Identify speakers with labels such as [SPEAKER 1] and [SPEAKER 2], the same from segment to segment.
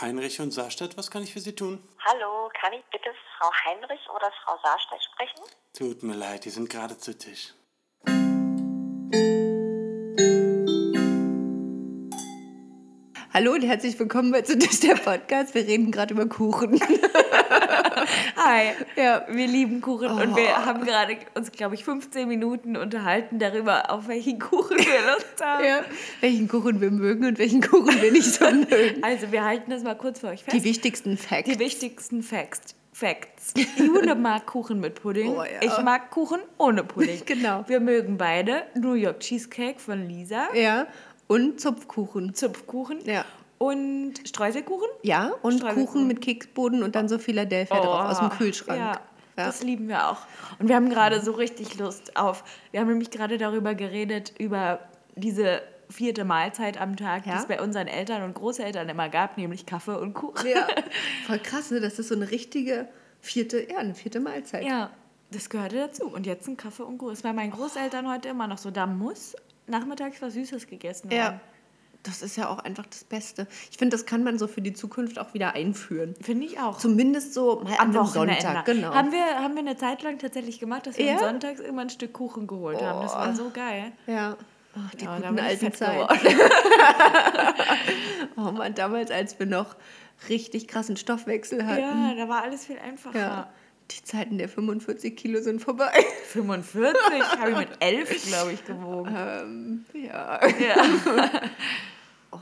[SPEAKER 1] Heinrich und Saarstadt, was kann ich für Sie tun?
[SPEAKER 2] Hallo, kann ich bitte Frau Heinrich oder Frau Saarstedt sprechen?
[SPEAKER 1] Tut mir leid, die sind gerade zu Tisch.
[SPEAKER 3] Hallo und herzlich willkommen bei zu Tisch der Podcast. Wir reden gerade über Kuchen.
[SPEAKER 4] Hi.
[SPEAKER 3] Ja.
[SPEAKER 4] Wir lieben Kuchen und
[SPEAKER 3] Oh.
[SPEAKER 4] wir haben gerade uns, glaube ich, 15 Minuten unterhalten darüber, auf welchen Kuchen wir Lust haben.
[SPEAKER 3] ja. Welchen Kuchen wir mögen und welchen Kuchen wir nicht so mögen.
[SPEAKER 4] Also, wir halten das mal kurz für euch fest.
[SPEAKER 3] Die wichtigsten Facts.
[SPEAKER 4] Die wichtigsten Facts. Facts. Jule mag Kuchen mit Pudding.
[SPEAKER 3] Oh, ja.
[SPEAKER 4] Ich mag Kuchen ohne Pudding.
[SPEAKER 3] Genau.
[SPEAKER 4] Wir mögen beide New York Cheesecake von Lisa,
[SPEAKER 3] ja. Und Zupfkuchen.
[SPEAKER 4] Zupfkuchen
[SPEAKER 3] Ja.
[SPEAKER 4] und Streuselkuchen.
[SPEAKER 3] Ja, und
[SPEAKER 4] Streusel-
[SPEAKER 3] Kuchen mit Keksboden und dann so Philadelphia drauf aus dem Kühlschrank.
[SPEAKER 4] Oh, Ja,
[SPEAKER 3] Ja.
[SPEAKER 4] das lieben wir auch. Und wir haben gerade so richtig Lust auf. Wir haben nämlich gerade darüber geredet, über diese vierte Mahlzeit am Tag,
[SPEAKER 3] Ja.
[SPEAKER 4] die es bei unseren Eltern und Großeltern immer gab, nämlich Kaffee und Kuchen.
[SPEAKER 3] Ja. Voll krass, ne? Das ist so eine richtige vierte, ja, eine vierte Mahlzeit.
[SPEAKER 4] Ja, das gehörte dazu. Und jetzt ein Kaffee und Kuchen. Das war meinen Großeltern heute immer noch so. Da muss nachmittags was Süßes gegessen werden.
[SPEAKER 3] Ja. Das ist ja auch einfach das Beste. Ich finde, das kann man so für die Zukunft auch wieder einführen.
[SPEAKER 4] Finde ich auch.
[SPEAKER 3] Zumindest so mal
[SPEAKER 4] Am Wochenende.
[SPEAKER 3] Sonntag, genau.
[SPEAKER 4] Haben wir, haben wir eine Zeit lang tatsächlich gemacht, dass wir
[SPEAKER 3] Ja?
[SPEAKER 4] sonntags immer ein Stück Kuchen geholt haben. Das war so geil.
[SPEAKER 3] Ja. Ach, die
[SPEAKER 4] Ja, da
[SPEAKER 3] guten alten
[SPEAKER 4] geworden.
[SPEAKER 3] Oh Mann, damals, als wir noch richtig krassen Stoffwechsel hatten.
[SPEAKER 4] Ja, da war alles viel einfacher.
[SPEAKER 3] Ja. Die Zeiten der 45 Kilo sind vorbei.
[SPEAKER 4] 45 habe ich mit 11, glaube ich, gewogen.
[SPEAKER 3] ähm, ja.
[SPEAKER 4] Ja.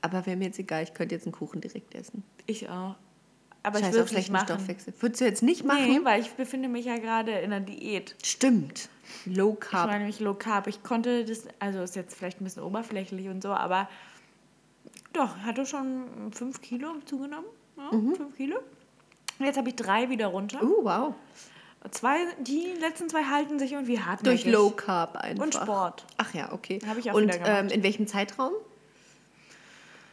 [SPEAKER 3] Aber wäre mir jetzt egal, ich könnte jetzt einen Kuchen direkt essen.
[SPEAKER 4] Ich auch. Aber ich
[SPEAKER 3] Scheiß
[SPEAKER 4] es nicht
[SPEAKER 3] schlechten
[SPEAKER 4] machen.
[SPEAKER 3] Stoffwechsel. Würdest du jetzt nicht machen?
[SPEAKER 4] Nee, weil ich befinde mich ja gerade in einer Diät.
[SPEAKER 3] Stimmt. Low
[SPEAKER 4] Ich
[SPEAKER 3] Carb.
[SPEAKER 4] meine nämlich Low Carb. Ich konnte das, also ist jetzt vielleicht ein bisschen oberflächlich und so, aber doch, hatte schon 5 Kilo zugenommen. Ja, 5 Kilo. Jetzt habe ich drei wieder runter.
[SPEAKER 3] uh, wow.
[SPEAKER 4] Zwei, die letzten zwei halten sich irgendwie hart.
[SPEAKER 3] Durch Low Carb einfach.
[SPEAKER 4] Und Sport.
[SPEAKER 3] Ach ja, okay.
[SPEAKER 4] Hab ich auch
[SPEAKER 3] Und ähm, in welchem Zeitraum?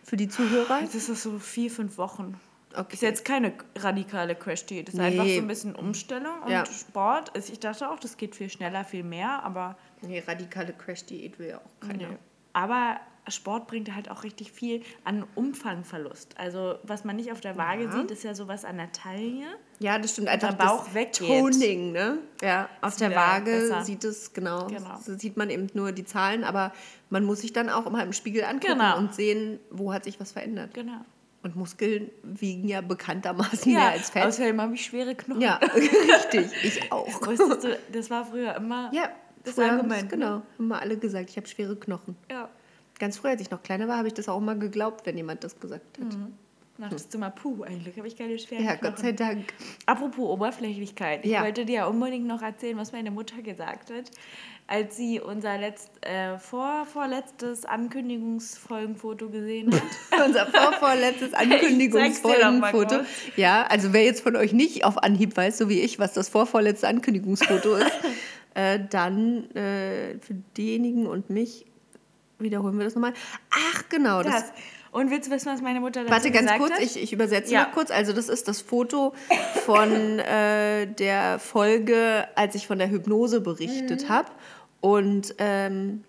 [SPEAKER 3] Für die Zuhörer?
[SPEAKER 4] Das ist so vier, fünf Wochen.
[SPEAKER 3] Okay.
[SPEAKER 4] Ist jetzt keine radikale Crash-Diät. Das ist
[SPEAKER 3] Nee.
[SPEAKER 4] einfach so ein bisschen Umstellung und
[SPEAKER 3] Ja.
[SPEAKER 4] Sport. Also ich dachte auch, das geht viel schneller, viel mehr, aber,
[SPEAKER 3] Nee, radikale Crash-Diät will ja auch keiner.
[SPEAKER 4] nee. aber Sport bringt halt auch richtig viel an Umfangverlust. Also was man nicht auf der Waage
[SPEAKER 3] Ja.
[SPEAKER 4] sieht, ist ja sowas an der Taille.
[SPEAKER 3] Ja, das stimmt. Einfach
[SPEAKER 4] der Bauch weggeht.
[SPEAKER 3] Toning, ne? Ja, auf der Waage
[SPEAKER 4] besser.
[SPEAKER 3] sieht es, genau,
[SPEAKER 4] Genau.
[SPEAKER 3] so sieht man eben nur die Zahlen, aber man muss sich dann auch immer im Spiegel angucken
[SPEAKER 4] Genau.
[SPEAKER 3] und sehen, wo hat sich was verändert.
[SPEAKER 4] Genau.
[SPEAKER 3] Und Muskeln wiegen ja bekanntermaßen mehr als Fett.
[SPEAKER 4] außerdem habe ich schwere Knochen.
[SPEAKER 3] Ja, richtig. Ich auch.
[SPEAKER 4] Wusstest du, das war früher immer
[SPEAKER 3] Ja,
[SPEAKER 4] das
[SPEAKER 3] früher
[SPEAKER 4] Argument.
[SPEAKER 3] haben's- Genau, haben wir alle gesagt, ich habe schwere Knochen.
[SPEAKER 4] Ja.
[SPEAKER 3] Ganz früher, als ich noch kleiner war, habe ich das auch immer geglaubt, wenn jemand das gesagt hat.
[SPEAKER 4] Dachtest du mal, puh, eigentlich habe ich keine schweren
[SPEAKER 3] Ja,
[SPEAKER 4] Knochen.
[SPEAKER 3] Gott sei Dank.
[SPEAKER 4] Apropos Oberflächlichkeit. Ich
[SPEAKER 3] Ja.
[SPEAKER 4] wollte dir ja unbedingt noch erzählen, was meine Mutter gesagt hat, als sie unser letzt, äh, vor, vorletztes Ankündigungsfolgenfoto gesehen hat.
[SPEAKER 3] Unser vorvorletztes
[SPEAKER 4] mal
[SPEAKER 3] Ankündigungsfolgenfoto. Ja, also wer jetzt von euch nicht auf Anhieb weiß, so wie ich, was das vorvorletzte Ankündigungsfoto ist, äh, dann äh, für diejenigen und mich wiederholen wir das nochmal. Ach, genau. Das,
[SPEAKER 4] Das. Und willst du wissen, was meine Mutter dazu
[SPEAKER 3] Warte ganz
[SPEAKER 4] gesagt
[SPEAKER 3] kurz,
[SPEAKER 4] hat?
[SPEAKER 3] ich, ich übersetze
[SPEAKER 4] Ja.
[SPEAKER 3] noch kurz. Also das ist das Foto von äh, der Folge, als ich von der Hypnose berichtet
[SPEAKER 4] Mhm.
[SPEAKER 3] habe. Und ähm,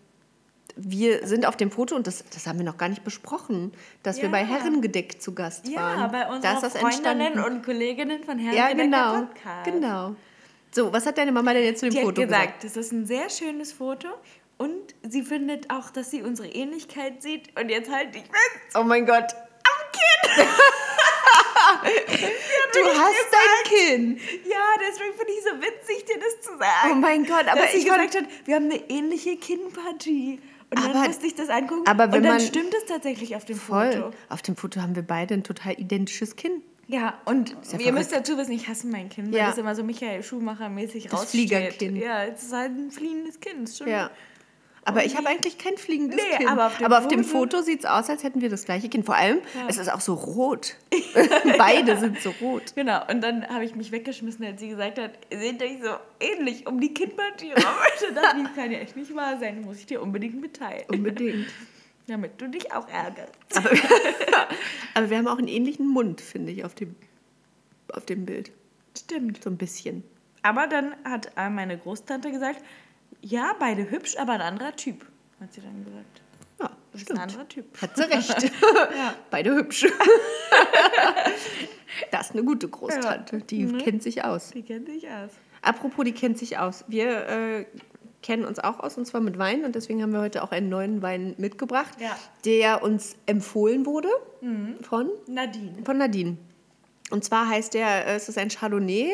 [SPEAKER 3] wir sind auf dem Foto, und das, das haben wir noch gar nicht besprochen, dass wir
[SPEAKER 4] Ja.
[SPEAKER 3] bei Herrengedeck zu Gast waren.
[SPEAKER 4] ja, bei
[SPEAKER 3] Da
[SPEAKER 4] unseren
[SPEAKER 3] das
[SPEAKER 4] Freundinnen
[SPEAKER 3] entstanden.
[SPEAKER 4] und Kolleginnen von Herrn
[SPEAKER 3] Ja, genau.
[SPEAKER 4] Podcast.
[SPEAKER 3] Genau. So, was hat deine Mama denn jetzt zu dem
[SPEAKER 4] Die
[SPEAKER 3] Foto
[SPEAKER 4] hat gesagt, das ist ein sehr schönes Foto und sie findet auch, dass sie unsere Ähnlichkeit sieht. Und jetzt halt ich fest.
[SPEAKER 3] Oh mein Gott. Am Kinn! du hast dein Kinn!
[SPEAKER 4] Ja, deswegen finde ich so witzig, dir das zu sagen.
[SPEAKER 3] Oh mein Gott, aber
[SPEAKER 4] dass
[SPEAKER 3] ich
[SPEAKER 4] gesagt hat, wir haben eine ähnliche Kinnpartie. Und dann
[SPEAKER 3] Aber-
[SPEAKER 4] musste ich das angucken.
[SPEAKER 3] aber wenn
[SPEAKER 4] und dann
[SPEAKER 3] man-
[SPEAKER 4] stimmt es tatsächlich auf dem
[SPEAKER 3] Voll.
[SPEAKER 4] Foto.
[SPEAKER 3] Auf dem Foto haben wir beide ein total identisches Kinn.
[SPEAKER 4] Ja, und
[SPEAKER 3] ja
[SPEAKER 4] ihr müsst dazu wissen, ich hasse mein Kinn, weil
[SPEAKER 3] Ja.
[SPEAKER 4] das immer so Michael Schumacher-mäßig
[SPEAKER 3] Das
[SPEAKER 4] raussteht.
[SPEAKER 3] Fliegerkinn.
[SPEAKER 4] Ja, es ist halt ein fliegendes Kinn. ist schon-
[SPEAKER 3] Ja. Aber ich habe eigentlich kein fliegendes
[SPEAKER 4] Nee,
[SPEAKER 3] Kinn.
[SPEAKER 4] aber auf dem
[SPEAKER 3] dem
[SPEAKER 4] Foto-
[SPEAKER 3] Foto sieht es aus, als hätten wir das gleiche Kinn. Vor allem, es ist auch so rot. Beide sind so rot.
[SPEAKER 4] Genau, und dann habe ich mich weggeschmissen, als sie gesagt hat, ihr seht euch so ähnlich um die ich, das kann ja echt nicht wahr sein, muss ich dir unbedingt mitteilen.
[SPEAKER 3] Unbedingt.
[SPEAKER 4] Damit du dich auch ärgerst.
[SPEAKER 3] Aber, aber wir haben auch einen ähnlichen Mund, finde ich, auf dem, auf dem Bild.
[SPEAKER 4] Stimmt.
[SPEAKER 3] So ein bisschen.
[SPEAKER 4] Aber dann hat äh, meine Großtante gesagt, ja, beide hübsch, aber ein anderer Typ, hat sie dann gesagt.
[SPEAKER 3] Ja,
[SPEAKER 4] Das ist ein anderer Typ.
[SPEAKER 3] Hat sie recht. Beide hübsch. das ist eine gute Großtante. Die
[SPEAKER 4] Ne?
[SPEAKER 3] kennt sich aus.
[SPEAKER 4] Die kennt sich aus.
[SPEAKER 3] Apropos, die kennt sich aus. Wir äh, kennen uns auch aus, und zwar mit Wein. Und deswegen haben wir heute auch einen neuen Wein mitgebracht,
[SPEAKER 4] Ja.
[SPEAKER 3] der uns empfohlen wurde von,
[SPEAKER 4] Nadine.
[SPEAKER 3] von Nadine. Und zwar heißt der, äh, es ist ein Chardonnay,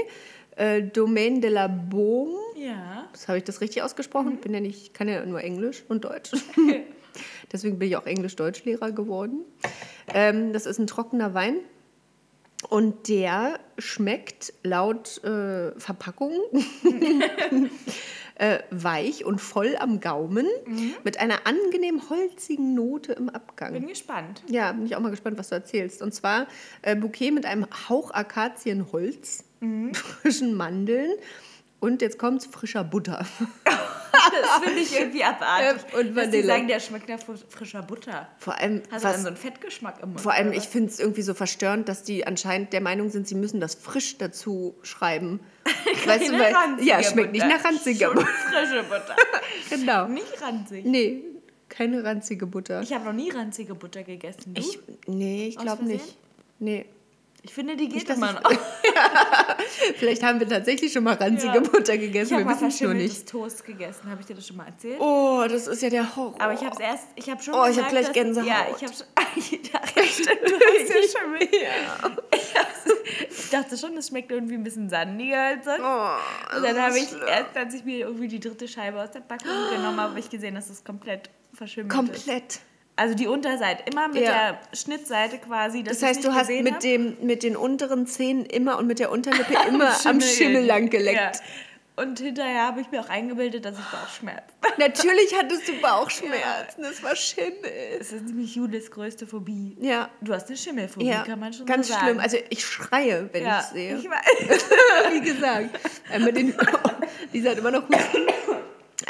[SPEAKER 3] äh, Domaine de la Baume.
[SPEAKER 4] Ja.
[SPEAKER 3] Das habe ich das richtig ausgesprochen? Bin ja nicht, ich kann ja nur Englisch und Deutsch. Deswegen bin ich auch Englisch-Deutsch-Lehrer geworden. Ähm, das ist ein trockener Wein. Und der schmeckt laut äh, Verpackung äh, weich und voll am Gaumen mit einer angenehm holzigen Note im Abgang.
[SPEAKER 4] Bin gespannt.
[SPEAKER 3] Ja, bin ich auch mal gespannt, was du erzählst. Und zwar äh, Bouquet mit einem Hauch Akazienholz, frischen Mandeln und jetzt kommt's frischer Butter.
[SPEAKER 4] Das finde ich irgendwie abartig.
[SPEAKER 3] Ja, und
[SPEAKER 4] Dass die
[SPEAKER 3] Vanille.
[SPEAKER 4] sagen, der schmeckt nach fr- frischer Butter.
[SPEAKER 3] Vor allem,
[SPEAKER 4] Hast du
[SPEAKER 3] was,
[SPEAKER 4] dann so einen Fettgeschmack im Mund?
[SPEAKER 3] vor allem
[SPEAKER 4] oder
[SPEAKER 3] ich finde es irgendwie so verstörend, dass die anscheinend der Meinung sind, sie müssen das frisch dazu schreiben. weißt du, weil, ja, schmeckt nicht
[SPEAKER 4] Butter.
[SPEAKER 3] nach ranziger
[SPEAKER 4] Schon
[SPEAKER 3] Butter.
[SPEAKER 4] frische Butter.
[SPEAKER 3] Genau.
[SPEAKER 4] Nicht ranzig.
[SPEAKER 3] Nee, keine ranzige Butter.
[SPEAKER 4] Ich habe noch nie ranzige Butter gegessen. Du?
[SPEAKER 3] Ich, nee, ich glaube nicht. Nee.
[SPEAKER 4] Ich finde, die geht immer
[SPEAKER 3] ich-
[SPEAKER 4] noch.
[SPEAKER 3] Vielleicht haben wir tatsächlich schon mal ranzige
[SPEAKER 4] Ja.
[SPEAKER 3] Butter
[SPEAKER 4] Ich
[SPEAKER 3] gegessen,
[SPEAKER 4] habe
[SPEAKER 3] wir
[SPEAKER 4] mal verschimmeltes. Toast gegessen. Habe ich dir das schon mal erzählt?
[SPEAKER 3] Oh, das ist ja der Horror.
[SPEAKER 4] Aber ich habe es erst, ich habe schon
[SPEAKER 3] Oh, ich hab
[SPEAKER 4] gemerkt,
[SPEAKER 3] gleich
[SPEAKER 4] dass-
[SPEAKER 3] Gänsehaut.
[SPEAKER 4] Ja, ich habe schon, ja, stimmt, du hast ja schon mit. Ich dachte schon, das schmeckt irgendwie ein bisschen sandiger als sonst.
[SPEAKER 3] Oh,
[SPEAKER 4] Und dann
[SPEAKER 3] das
[SPEAKER 4] habe ich
[SPEAKER 3] schlimm.
[SPEAKER 4] erst, als ich mir irgendwie die dritte Scheibe aus der Packung genommen habe, habe ich gesehen, dass es komplett verschimmelt ist.
[SPEAKER 3] Komplett.
[SPEAKER 4] Also die Unterseite, immer mit
[SPEAKER 3] Ja.
[SPEAKER 4] der Schnittseite quasi.
[SPEAKER 3] Das heißt, du hast mit,
[SPEAKER 4] hab.
[SPEAKER 3] dem, mit den unteren Zähnen immer und mit der Unterlippe immer am
[SPEAKER 4] Schimmel
[SPEAKER 3] Schimmel lang geleckt.
[SPEAKER 4] Ja. Und hinterher habe ich mir auch eingebildet, dass ich Bauchschmerzen.
[SPEAKER 3] Natürlich hattest du Bauchschmerzen, das war Schimmel.
[SPEAKER 4] Das ist nämlich Julis größte Phobie.
[SPEAKER 3] Ja.
[SPEAKER 4] Du hast eine Schimmelphobie,
[SPEAKER 3] Ja,
[SPEAKER 4] kann man schon
[SPEAKER 3] ganz
[SPEAKER 4] so sagen.
[SPEAKER 3] schlimm. Also ich schreie, wenn
[SPEAKER 4] ja,
[SPEAKER 3] ich sehe.
[SPEAKER 4] Ich weiß.
[SPEAKER 3] Wie gesagt. Einmal den, Lisa hat immer noch Husten.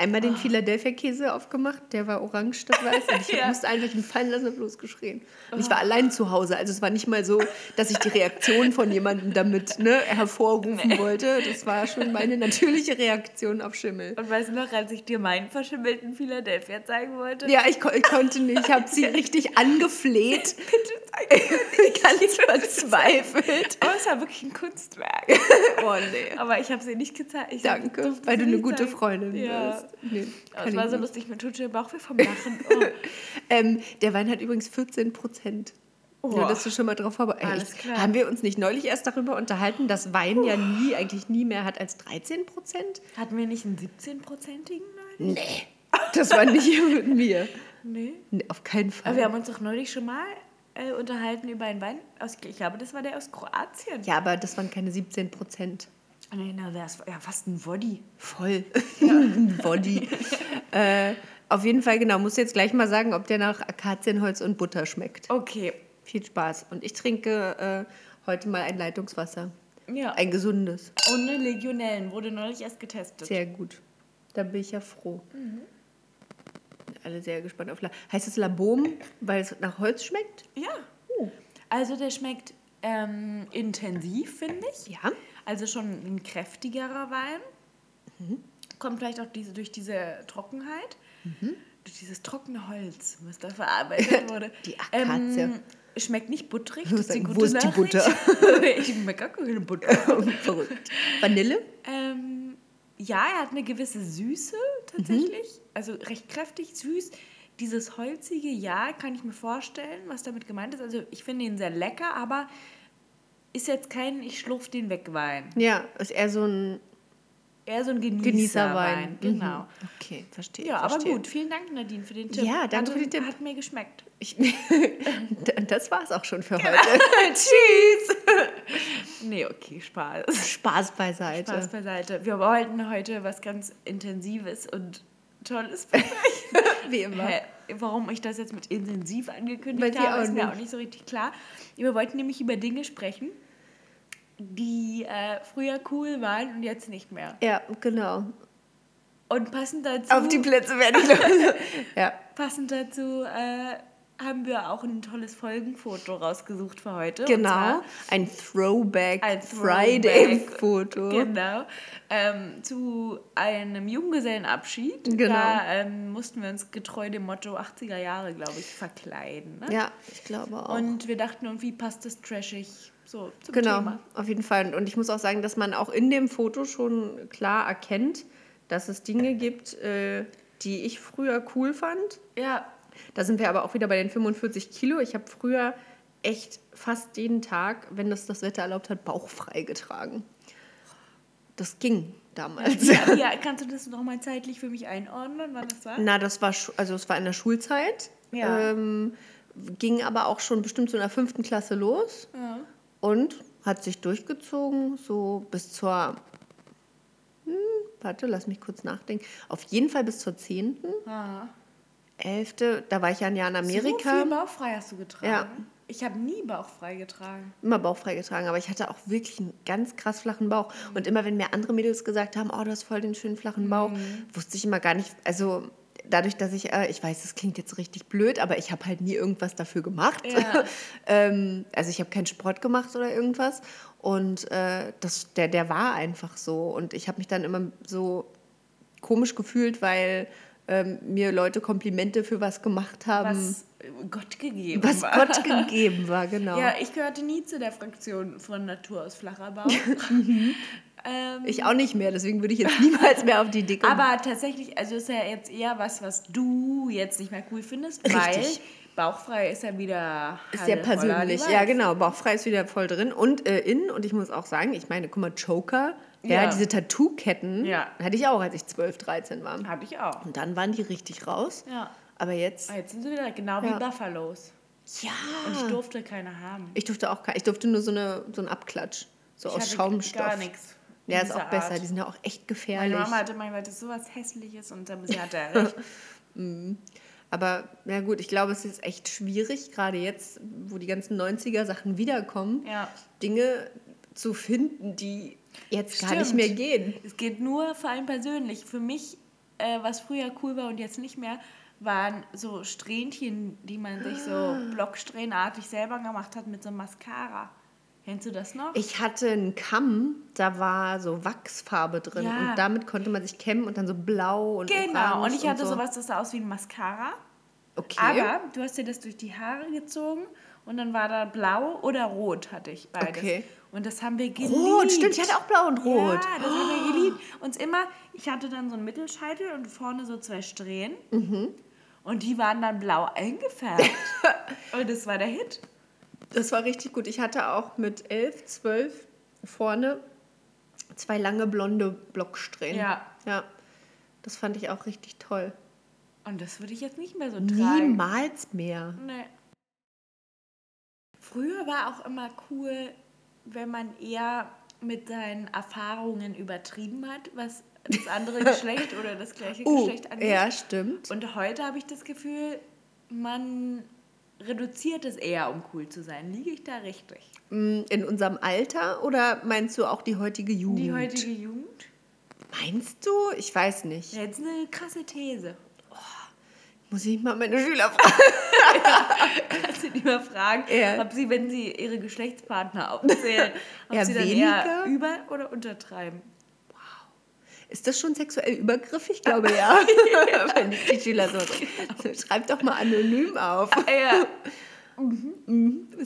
[SPEAKER 3] Einmal den Philadelphia-Käse aufgemacht, der war orange statt weiß. Und ich
[SPEAKER 4] Ja.
[SPEAKER 3] musste einfach ihn fallen lassen und bloß geschrien. Und ich war allein zu Hause. Also es war nicht mal so, dass ich die Reaktion von jemandem damit ne, hervorrufen wollte. Das war schon meine natürliche Reaktion auf Schimmel.
[SPEAKER 4] Und weißt du noch, als ich dir meinen verschimmelten Philadelphia zeigen wollte?
[SPEAKER 3] Ja, ich, ich konnte nicht. Ich habe sie richtig angefleht. Ganz verzweifelt.
[SPEAKER 4] Aber es war wirklich ein Kunstwerk.
[SPEAKER 3] Oh nee.
[SPEAKER 4] Aber ich habe sie nicht gezeigt.
[SPEAKER 3] Danke, weil du eine gute. Freundin
[SPEAKER 4] Ja.
[SPEAKER 3] bist. Nee,
[SPEAKER 4] es
[SPEAKER 3] ich
[SPEAKER 4] war so
[SPEAKER 3] nicht.
[SPEAKER 4] lustig, mir tut schon Bauch weh vom Lachen. Oh.
[SPEAKER 3] Ähm, der Wein hat übrigens 14 Prozent.
[SPEAKER 4] Oh.
[SPEAKER 3] dass du schon mal drauf
[SPEAKER 4] Alles klar.
[SPEAKER 3] Haben wir uns nicht neulich erst darüber unterhalten, dass Wein ja nie, eigentlich nie mehr hat als 13 Prozent?
[SPEAKER 4] Hatten wir nicht einen 17-prozentigen?
[SPEAKER 3] Nee, das war nicht mit mir.
[SPEAKER 4] Nee.
[SPEAKER 3] Nee, auf keinen Fall.
[SPEAKER 4] Aber wir haben uns doch neulich schon mal äh, unterhalten über einen Wein aus, ich glaube, das war der aus Kroatien.
[SPEAKER 3] ja, aber das waren keine 17 Prozent.
[SPEAKER 4] Nee, na, das war ja fast ein Woddy.
[SPEAKER 3] Voll. Ein Body. äh, auf jeden Fall, genau. Musst du jetzt gleich mal sagen, ob der nach Akazienholz und Butter schmeckt.
[SPEAKER 4] Okay.
[SPEAKER 3] Viel Spaß. Und ich trinke äh, heute mal ein Leitungswasser.
[SPEAKER 4] Ja.
[SPEAKER 3] Ein gesundes.
[SPEAKER 4] Ohne Legionellen, wurde neulich erst getestet.
[SPEAKER 3] Sehr gut. Da bin ich ja froh.
[SPEAKER 4] Mhm.
[SPEAKER 3] Alle sehr gespannt auf La Heißt es Labom, weil es nach Holz schmeckt?
[SPEAKER 4] Ja. Also der schmeckt ähm, intensiv, finde ich.
[SPEAKER 3] Ja.
[SPEAKER 4] Also schon ein kräftigerer Wein. Kommt vielleicht auch diese, durch diese Trockenheit. Durch dieses trockene Holz, was da verarbeitet wurde.
[SPEAKER 3] Die Akazie.
[SPEAKER 4] Ähm, schmeckt nicht butterig. Das ist
[SPEAKER 3] wo ist die
[SPEAKER 4] Nachricht. ich mag gar keine Butter.
[SPEAKER 3] Verrückt. Vanille?
[SPEAKER 4] Ähm, ja, er hat eine gewisse Süße tatsächlich. Also recht kräftig süß. Dieses holzige, ja, kann ich mir vorstellen, was damit gemeint ist. Also ich finde ihn sehr lecker, aber ist jetzt kein Ich schlurf den weg Wein.
[SPEAKER 3] Ja, ist eher so ein
[SPEAKER 4] Eher so ein
[SPEAKER 3] Genießerwein.
[SPEAKER 4] Genießerwein. Genau.
[SPEAKER 3] Mhm. Okay, verstehe.
[SPEAKER 4] Ja, aber
[SPEAKER 3] verstehe.
[SPEAKER 4] gut. Vielen Dank, Nadine, für den Tipp.
[SPEAKER 3] Ja, danke
[SPEAKER 4] hat,
[SPEAKER 3] für den Tipp.
[SPEAKER 4] Hat mir geschmeckt.
[SPEAKER 3] Ich, das war's auch schon für
[SPEAKER 4] Genau.
[SPEAKER 3] heute. Tschüss.
[SPEAKER 4] Nee, okay, Spaß.
[SPEAKER 3] Spaß beiseite.
[SPEAKER 4] Spaß beiseite. Wir wollten heute was ganz Intensives und Tolles besprechen.
[SPEAKER 3] Wie immer.
[SPEAKER 4] Hä, warum ich das jetzt mit intensiv angekündigt
[SPEAKER 3] Weiß
[SPEAKER 4] habe, ist mir
[SPEAKER 3] nicht.
[SPEAKER 4] auch nicht so richtig klar. Wir wollten nämlich über Dinge sprechen, die äh, früher cool waren und jetzt nicht mehr.
[SPEAKER 3] Ja, genau.
[SPEAKER 4] Und passend dazu,
[SPEAKER 3] Auf die Plätze werden die Leute. Ja.
[SPEAKER 4] passend dazu äh, haben wir auch ein tolles Folgenfoto rausgesucht für heute.
[SPEAKER 3] Genau, ein Throwback,
[SPEAKER 4] ein
[SPEAKER 3] Friday-Foto.
[SPEAKER 4] Genau. Ähm, zu einem Junggesellenabschied.
[SPEAKER 3] Genau.
[SPEAKER 4] Da ähm, mussten wir uns getreu dem Motto 80er Jahre, glaube ich, verkleiden. Ne?
[SPEAKER 3] Ja, ich glaube auch.
[SPEAKER 4] Und wir dachten irgendwie, passt das trashig so zum
[SPEAKER 3] Genau,
[SPEAKER 4] Thema.
[SPEAKER 3] auf jeden Fall. Und ich muss auch sagen, dass man auch in dem Foto schon klar erkennt, dass es Dinge gibt, äh, die ich früher cool fand.
[SPEAKER 4] Ja,
[SPEAKER 3] Da sind wir aber auch wieder bei den 45 Kilo. Ich habe früher echt fast jeden Tag, wenn das das Wetter erlaubt hat, bauchfrei getragen. Das ging damals.
[SPEAKER 4] ja, ja, kannst du das nochmal zeitlich für mich einordnen, wann das war?
[SPEAKER 3] Na, das war, also es war in der Schulzeit.
[SPEAKER 4] Ja.
[SPEAKER 3] Ähm, ging aber auch schon bestimmt so in der fünften Klasse los.
[SPEAKER 4] Ja.
[SPEAKER 3] Und hat sich durchgezogen, so bis zur. Hm, warte, lass mich kurz nachdenken. Auf jeden Fall bis zur zehnten,
[SPEAKER 4] Ah.
[SPEAKER 3] elfte. Da war ich ja ein Jahr in
[SPEAKER 4] So
[SPEAKER 3] Amerika.
[SPEAKER 4] viel bauchfrei hast du getragen?
[SPEAKER 3] Ja.
[SPEAKER 4] Ich habe nie bauchfrei getragen.
[SPEAKER 3] immer bauchfrei getragen, aber ich hatte auch wirklich einen ganz krass flachen Bauch. Und immer, wenn mir andere Mädels gesagt haben, oh, du hast voll den schönen flachen Bauch, wusste ich immer gar nicht, also dadurch, dass ich, äh, ich weiß, das klingt jetzt richtig blöd, aber ich habe halt nie irgendwas dafür gemacht.
[SPEAKER 4] Ja.
[SPEAKER 3] ähm, also ich habe keinen Sport gemacht oder irgendwas. Und äh, das, der, der war einfach so. Und ich habe mich dann immer so komisch gefühlt, weil ähm, mir Leute Komplimente für was gemacht haben,
[SPEAKER 4] Was Gott gegeben
[SPEAKER 3] was,
[SPEAKER 4] war.
[SPEAKER 3] Gott gegeben war, genau.
[SPEAKER 4] Ja, ich gehörte nie zu der Fraktion von Natur aus flacher Bauch. ähm,
[SPEAKER 3] Ich auch nicht mehr, deswegen würde ich jetzt niemals mehr auf die Idee kommen.
[SPEAKER 4] aber tatsächlich, also ist ja jetzt eher was, was du jetzt nicht mehr cool findest, weil
[SPEAKER 3] Richtig.
[SPEAKER 4] bauchfrei ist ja wieder
[SPEAKER 3] ist
[SPEAKER 4] voller
[SPEAKER 3] persönlich. Ja, genau. Bauchfrei ist wieder voll drin. Und äh, in, und ich muss auch sagen, ich meine, guck mal, Joker, ja,
[SPEAKER 4] Ja.
[SPEAKER 3] diese Tattoo-Ketten
[SPEAKER 4] Ja.
[SPEAKER 3] hatte ich auch, als ich 12, 13 war.
[SPEAKER 4] Habe ich auch.
[SPEAKER 3] Und dann waren die richtig raus.
[SPEAKER 4] Ja.
[SPEAKER 3] Aber jetzt,
[SPEAKER 4] Ah, Jetzt sind sie wieder genau
[SPEAKER 3] Ja.
[SPEAKER 4] wie Buffalos.
[SPEAKER 3] ja.
[SPEAKER 4] Und ich durfte keine haben.
[SPEAKER 3] Ich durfte auch kein, ich durfte nur so, eine, so einen Abklatsch. So
[SPEAKER 4] Ich
[SPEAKER 3] aus Schaumstoff.
[SPEAKER 4] Gar nichts.
[SPEAKER 3] Ja, ist auch besser.
[SPEAKER 4] Art.
[SPEAKER 3] Die sind ja auch echt
[SPEAKER 4] Meine
[SPEAKER 3] gefährlich.
[SPEAKER 4] Mama hatte mal gesagt, das ist sowas Hässliches und dann sie hatte er recht.
[SPEAKER 3] Aber na gut, ich glaube, es ist echt schwierig, gerade jetzt, wo die ganzen 90er-Sachen wiederkommen,
[SPEAKER 4] Ja.
[SPEAKER 3] Dinge zu finden, die jetzt gar nicht
[SPEAKER 4] Stimmt.
[SPEAKER 3] mehr gehen.
[SPEAKER 4] Es geht nur vor allem persönlich. Für mich, äh, was früher cool war und jetzt nicht mehr, waren so Strähnchen, die man sich so blocksträhnartig selber gemacht hat mit so Mascara. Kennst du das noch?
[SPEAKER 3] Ich hatte einen Kamm, da war so Wachsfarbe drin
[SPEAKER 4] Ja.
[SPEAKER 3] und damit konnte man sich kämmen und dann so blau und
[SPEAKER 4] genau, und ich hatte
[SPEAKER 3] so.
[SPEAKER 4] sowas, das sah aus wie ein Mascara.
[SPEAKER 3] Okay.
[SPEAKER 4] Aber du hast dir das durch die Haare gezogen und dann war da blau oder rot, hatte ich beides.
[SPEAKER 3] Okay.
[SPEAKER 4] Und das haben wir geliebt.
[SPEAKER 3] Rot, stimmt, ich hatte auch blau und rot.
[SPEAKER 4] Ja, das haben wir geliebt. Uns immer, ich hatte dann so einen Mittelscheitel und vorne so zwei Strähnen.
[SPEAKER 3] Mhm.
[SPEAKER 4] Und die waren dann blau eingefärbt. und das war der Hit.
[SPEAKER 3] Das war richtig gut. Ich hatte auch mit 11, 12 vorne zwei lange blonde Blocksträhnen.
[SPEAKER 4] Ja.
[SPEAKER 3] Ja. Das fand ich auch richtig toll.
[SPEAKER 4] Und das würde ich jetzt nicht mehr so tragen.
[SPEAKER 3] Niemals mehr.
[SPEAKER 4] Nee. Früher war auch immer cool, wenn man eher mit seinen Erfahrungen übertrieben hat, was das andere Geschlecht oder das gleiche
[SPEAKER 3] Uh,
[SPEAKER 4] Geschlecht angeht.
[SPEAKER 3] ja, stimmt.
[SPEAKER 4] Und heute habe ich das Gefühl, man reduziert es eher, um cool zu sein. Liege ich da richtig?
[SPEAKER 3] Mm, In unserem Alter oder meinst du auch die heutige Jugend?
[SPEAKER 4] Die heutige Jugend?
[SPEAKER 3] Meinst du? Ich weiß nicht.
[SPEAKER 4] Jetzt eine krasse These.
[SPEAKER 3] Muss ich mal meine Schüler fragen.
[SPEAKER 4] Kannst du die mal fragen,
[SPEAKER 3] Ja.
[SPEAKER 4] ob sie, wenn sie ihre Geschlechtspartner aufzählen, ob
[SPEAKER 3] Eher
[SPEAKER 4] sie dann
[SPEAKER 3] weniger?
[SPEAKER 4] eher über- oder untertreiben?
[SPEAKER 3] Ist das schon sexuell übergriffig? Ich glaube ja. Wenn die Schüler so sagen. Schreib doch mal anonym auf.
[SPEAKER 4] Ja,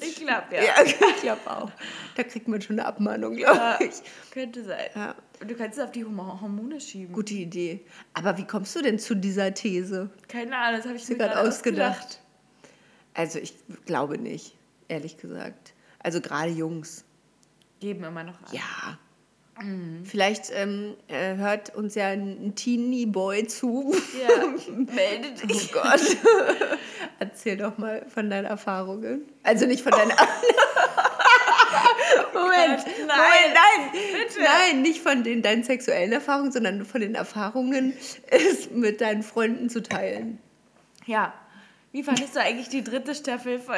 [SPEAKER 4] ich glaube, ja.
[SPEAKER 3] Ja, ich glaube auch. Da kriegt man schon eine Abmahnung, glaube ich.
[SPEAKER 4] Könnte sein.
[SPEAKER 3] Ja.
[SPEAKER 4] Du kannst es auf die Hormo- Hormone schieben.
[SPEAKER 3] Gute Idee. Aber wie kommst du denn zu dieser These?
[SPEAKER 4] Keine Ahnung, das habe ich mir
[SPEAKER 3] gerade
[SPEAKER 4] gerade
[SPEAKER 3] ausgedacht?
[SPEAKER 4] ausgedacht.
[SPEAKER 3] Also ich glaube nicht, ehrlich gesagt. Also gerade Jungs.
[SPEAKER 4] Geben immer noch an.
[SPEAKER 3] Ja.
[SPEAKER 4] Mhm.
[SPEAKER 3] Vielleicht ähm, äh, hört uns ja ein Teenie-Boy zu.
[SPEAKER 4] Ja, melde
[SPEAKER 3] Oh
[SPEAKER 4] dich.
[SPEAKER 3] Gott. Erzähl doch mal von deinen Erfahrungen. Also nicht von deinen. Moment,
[SPEAKER 4] Nein,
[SPEAKER 3] Moment, nein,
[SPEAKER 4] bitte.
[SPEAKER 3] nein, nicht von den, deinen sexuellen Erfahrungen, sondern von den Erfahrungen, es mit deinen Freunden zu teilen.
[SPEAKER 4] Ja. Wie fandest du eigentlich die dritte Staffel von,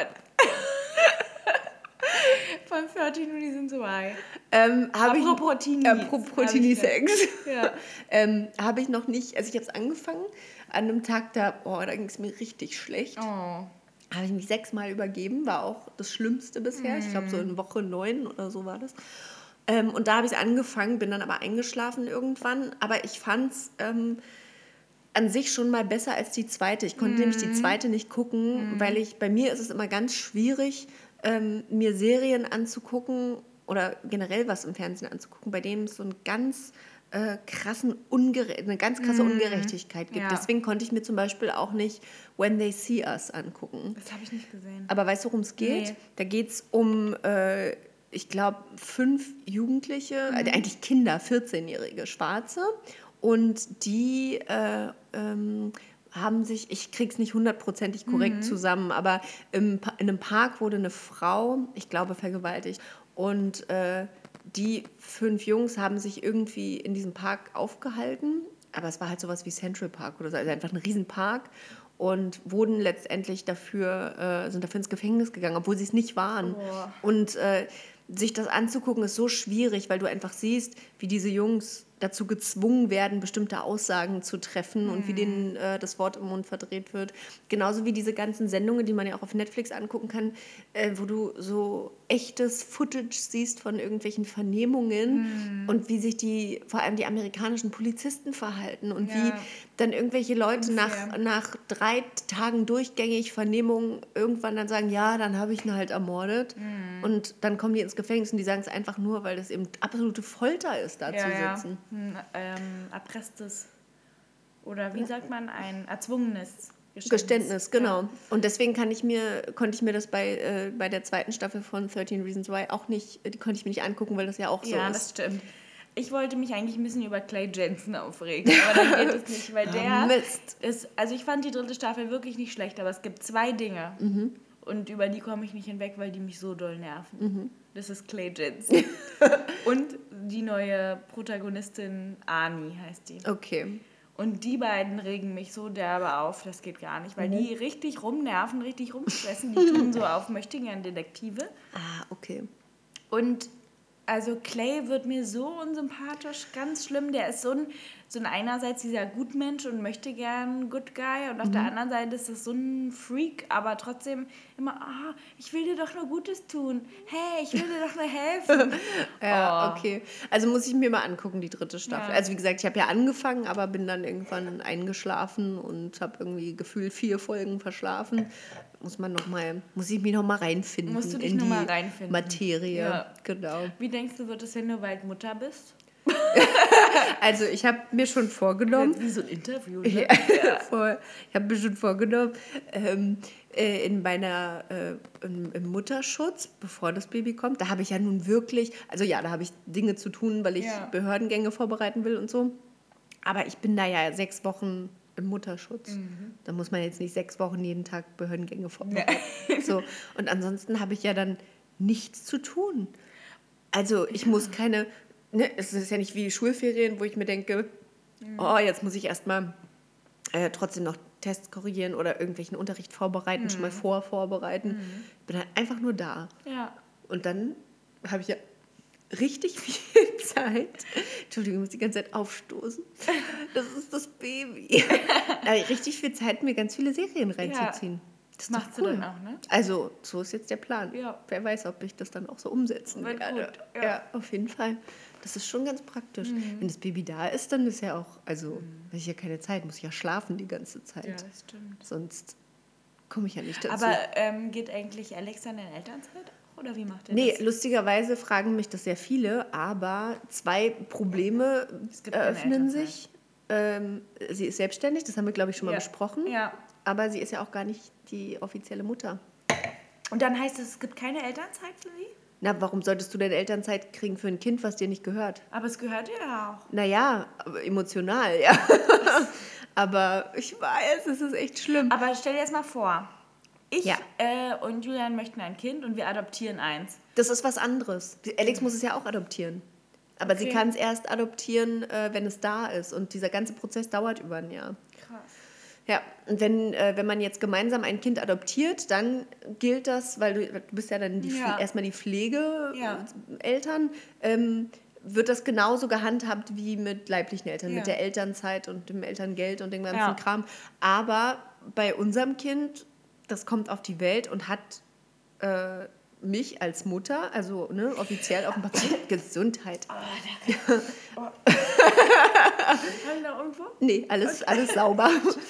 [SPEAKER 4] von 13 Reasons Why?
[SPEAKER 3] Ähm, habe ich,
[SPEAKER 4] Apropos Teenies.
[SPEAKER 3] Apropos
[SPEAKER 4] ich
[SPEAKER 3] Teenie-Sex.
[SPEAKER 4] Ja.
[SPEAKER 3] ähm, habe ich noch nicht, also ich habe es angefangen an einem Tag, da, oh, da ging es mir richtig schlecht.
[SPEAKER 4] Oh.
[SPEAKER 3] habe ich mich sechsmal übergeben, war auch das Schlimmste bisher. Ich glaube, so in Woche neun oder so war das. Ähm, und da habe ich angefangen, bin dann aber eingeschlafen irgendwann. Aber ich fand es ähm, an sich schon mal besser als die zweite. Ich konnte nämlich die zweite nicht gucken, weil ich, bei mir ist es immer ganz schwierig, ähm, mir Serien anzugucken oder generell was im Fernsehen anzugucken, bei dem es so einen ganz äh, krassen Ungere eine ganz krasse Ungerechtigkeit gibt.
[SPEAKER 4] Ja.
[SPEAKER 3] Deswegen konnte ich mir zum Beispiel auch nicht When They See Us angucken.
[SPEAKER 4] Das habe ich nicht gesehen.
[SPEAKER 3] Aber weißt du, worum es geht?
[SPEAKER 4] Nee.
[SPEAKER 3] Da geht es um, äh, ich glaube, fünf Jugendliche, äh, eigentlich Kinder, 14-jährige Schwarze. Und die äh, ähm, haben sich, ich krieg's nicht hundertprozentig korrekt zusammen, aber im, in einem Park wurde eine Frau, ich glaube, vergewaltigt. Und äh, die fünf Jungs haben sich irgendwie in diesem Park aufgehalten. Aber es war halt sowas wie Central Park oder so, also einfach ein Riesenpark. Und wurden letztendlich dafür, äh, sind dafür ins Gefängnis gegangen, obwohl sie es nicht waren. Und äh, sich das anzugucken ist so schwierig, weil du einfach siehst, wie diese Jungs dazu gezwungen werden, bestimmte Aussagen zu treffen und wie denen äh, das Wort im Mund verdreht wird. Genauso wie diese ganzen Sendungen, die man ja auch auf Netflix angucken kann, äh, wo du so echtes Footage siehst von irgendwelchen Vernehmungen und wie sich die, vor allem die amerikanischen Polizisten verhalten und wie
[SPEAKER 4] Ja.
[SPEAKER 3] dann irgendwelche Leute nach, nach drei Tagen durchgängig Vernehmung irgendwann dann sagen, ja, dann habe ich ihn halt ermordet.
[SPEAKER 4] Mhm.
[SPEAKER 3] Und dann kommen die ins Gefängnis und die sagen es einfach nur, weil das eben absolute Folter ist, da zu sitzen.
[SPEAKER 4] Ein ähm, erpresstes oder wie sagt man, ein erzwungenes Geständnis.
[SPEAKER 3] Geständnis, genau. Und deswegen kann ich mir, konnte ich mir das bei, äh, bei der zweiten Staffel von 13 Reasons Why auch nicht, die konnte ich mir nicht angucken, weil das ja auch so
[SPEAKER 4] Ja, das
[SPEAKER 3] ist.
[SPEAKER 4] stimmt. Ich wollte mich eigentlich ein bisschen über Clay Jensen aufregen, aber dann geht es nicht, weil der
[SPEAKER 3] Mist.
[SPEAKER 4] ist, also ich fand die dritte Staffel wirklich nicht schlecht, aber es gibt zwei Dinge
[SPEAKER 3] Mhm.
[SPEAKER 4] und über die komme ich nicht hinweg, weil die mich so doll nerven.
[SPEAKER 3] Mhm.
[SPEAKER 4] Das ist Clay Jensen und die neue Protagonistin Ani heißt die.
[SPEAKER 3] Okay.
[SPEAKER 4] Und die beiden regen mich so derbe auf, das geht gar nicht, weil
[SPEAKER 3] Mhm.
[SPEAKER 4] die richtig rumnerven, richtig rumstressen, die tun so auf möchte gern Detektive.
[SPEAKER 3] Ah, okay.
[SPEAKER 4] Und also Clay wird mir so unsympathisch, ganz schlimm. Der ist so ein, so ein einerseits dieser Gutmensch und möchte gern Good Guy und auf
[SPEAKER 3] Mhm.
[SPEAKER 4] der anderen Seite ist das so ein Freak, aber trotzdem immer, ah, ich will dir doch nur Gutes tun. Hey, ich will dir doch nur helfen.
[SPEAKER 3] Ja,
[SPEAKER 4] Oh.
[SPEAKER 3] okay. Also muss ich mir mal angucken, die dritte Staffel.
[SPEAKER 4] Ja.
[SPEAKER 3] Also wie gesagt, ich habe ja angefangen, aber bin dann irgendwann eingeschlafen und habe irgendwie gefühlt vier Folgen verschlafen. Muss man noch mal, muss ich mich noch mal reinfinden
[SPEAKER 4] Musst du dich
[SPEAKER 3] in
[SPEAKER 4] noch
[SPEAKER 3] die
[SPEAKER 4] mal reinfinden.
[SPEAKER 3] Materie.
[SPEAKER 4] Ja.
[SPEAKER 3] Genau.
[SPEAKER 4] Wie denkst du, wird es weil du Mutter bist?
[SPEAKER 3] Also ich habe mir schon vorgenommen,
[SPEAKER 4] Wie so ein Interview, ne?
[SPEAKER 3] Ja. Ich habe mir schon vorgenommen, ähm, äh, in meiner äh, im, im Mutterschutz, bevor das Baby kommt, da habe ich ja nun wirklich, also ja, da habe ich Dinge zu tun, weil ich
[SPEAKER 4] Ja.
[SPEAKER 3] Behördengänge vorbereiten will und so. Aber ich bin da ja sechs Wochen im Mutterschutz.
[SPEAKER 4] Mhm.
[SPEAKER 3] Da muss man jetzt nicht sechs Wochen jeden Tag Behördengänge vorbereiten. So. Und ansonsten habe ich ja dann nichts zu tun. Also ich muss keine, ne, es ist ja nicht wie Schulferien, wo ich mir denke, oh, jetzt muss ich erstmal äh, trotzdem noch Tests korrigieren oder irgendwelchen Unterricht vorbereiten, schon mal vorvorbereiten. Ich bin halt einfach nur da.
[SPEAKER 4] Ja.
[SPEAKER 3] Und dann habe ich ja richtig viel Zeit. Entschuldigung, ich muss die ganze Zeit aufstoßen. Das ist das Baby. Da habe ich richtig viel Zeit, mir ganz viele Serien reinzuziehen. Das ist doch
[SPEAKER 4] Machst du dann auch, ne?
[SPEAKER 3] Also, so ist jetzt der Plan.
[SPEAKER 4] Ja.
[SPEAKER 3] Wer weiß, ob ich das dann auch so umsetzen
[SPEAKER 4] Wird
[SPEAKER 3] werde.
[SPEAKER 4] gut,
[SPEAKER 3] ja.
[SPEAKER 4] ja.
[SPEAKER 3] auf jeden Fall. Das ist schon ganz praktisch.
[SPEAKER 4] Mhm.
[SPEAKER 3] Wenn das Baby da ist, dann ist ja auch, also, habe ich ja keine Zeit, muss ich ja schlafen die ganze Zeit.
[SPEAKER 4] Ja, das stimmt.
[SPEAKER 3] Sonst komme ich ja nicht dazu.
[SPEAKER 4] Aber ähm, geht eigentlich Alex dann in Elternzeit auch? Oder wie macht er
[SPEAKER 3] Nee,
[SPEAKER 4] das?
[SPEAKER 3] lustigerweise fragen mich das sehr viele, aber zwei Probleme eröffnen
[SPEAKER 4] Elternzeit.
[SPEAKER 3] sich. Ähm, sie ist selbstständig, das haben wir, glaube ich, schon mal
[SPEAKER 4] Ja.
[SPEAKER 3] besprochen.
[SPEAKER 4] Ja.
[SPEAKER 3] Aber sie ist ja auch gar nicht die offizielle Mutter.
[SPEAKER 4] Und dann heißt es, es gibt keine Elternzeit für sie?
[SPEAKER 3] Na, warum solltest du denn Elternzeit kriegen für ein Kind, was dir nicht gehört?
[SPEAKER 4] Aber es gehört ihr ja auch.
[SPEAKER 3] Naja, emotional, ja. aber ich weiß, es ist echt schlimm.
[SPEAKER 4] Aber stell dir jetzt mal vor, ich
[SPEAKER 3] Ja.
[SPEAKER 4] äh, und Julian möchten ein Kind und wir adoptieren eins.
[SPEAKER 3] Das ist was anderes. Alex muss es ja auch adoptieren. Aber sie
[SPEAKER 4] Okay.
[SPEAKER 3] kann es erst adoptieren, äh, wenn es da ist. Und dieser ganze Prozess dauert über ein Jahr.
[SPEAKER 4] Krass.
[SPEAKER 3] Ja, und wenn, äh, wenn man jetzt gemeinsam ein Kind adoptiert, dann gilt das, weil du, du bist ja dann die,
[SPEAKER 4] Ja.
[SPEAKER 3] Erstmal die Pflegeeltern,
[SPEAKER 4] Ja.
[SPEAKER 3] ähm, wird das genauso gehandhabt wie mit leiblichen Eltern,
[SPEAKER 4] Ja.
[SPEAKER 3] mit der Elternzeit und dem Elterngeld und dem ganzen. Kram. Aber bei unserem Kind das kommt auf die Welt und hat äh, mich als Mutter, also ne, offiziell auf dem Papier, Gesundheit.
[SPEAKER 4] Haben da irgendwo?
[SPEAKER 3] Nee, alles, alles sauber.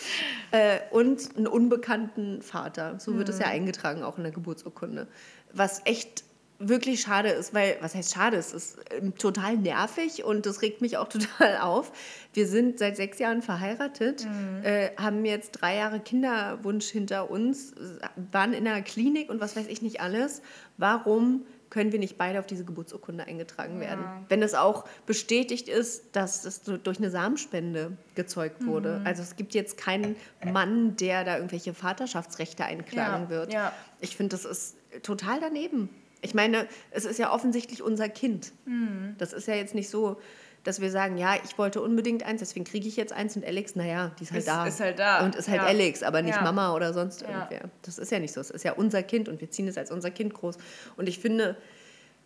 [SPEAKER 3] äh, und einen unbekannten Vater. So wird es ja eingetragen, auch in der Geburtsurkunde. Was echt wirklich schade ist, weil, was heißt schade, es ist ähm, total nervig und das regt mich auch total auf. Wir sind seit sechs Jahren verheiratet, äh, haben jetzt drei Jahre Kinderwunsch hinter uns, waren in der Klinik und was weiß ich nicht alles. Warum können wir nicht beide auf diese Geburtsurkunde eingetragen werden? Wenn es auch bestätigt ist, dass das durch eine Samenspende gezeugt wurde. Also es gibt jetzt keinen Mann, der da irgendwelche Vaterschaftsrechte einklagen
[SPEAKER 4] Ja,
[SPEAKER 3] wird.
[SPEAKER 4] ja.
[SPEAKER 3] Ich finde, das ist total daneben. Ich meine, es ist ja offensichtlich unser Kind.
[SPEAKER 4] Mhm.
[SPEAKER 3] Das ist ja jetzt nicht so, dass wir sagen, ja, ich wollte unbedingt eins, deswegen kriege ich jetzt eins und Alex, naja, die ist halt
[SPEAKER 4] Ist-
[SPEAKER 3] da.
[SPEAKER 4] ist halt da,
[SPEAKER 3] Und ist halt
[SPEAKER 4] ja.
[SPEAKER 3] Alex, aber nicht
[SPEAKER 4] Ja.
[SPEAKER 3] Mama oder sonst
[SPEAKER 4] Ja.
[SPEAKER 3] irgendwer. Das ist ja nicht so. Es ist ja unser Kind und wir ziehen es als unser Kind groß. Und ich finde,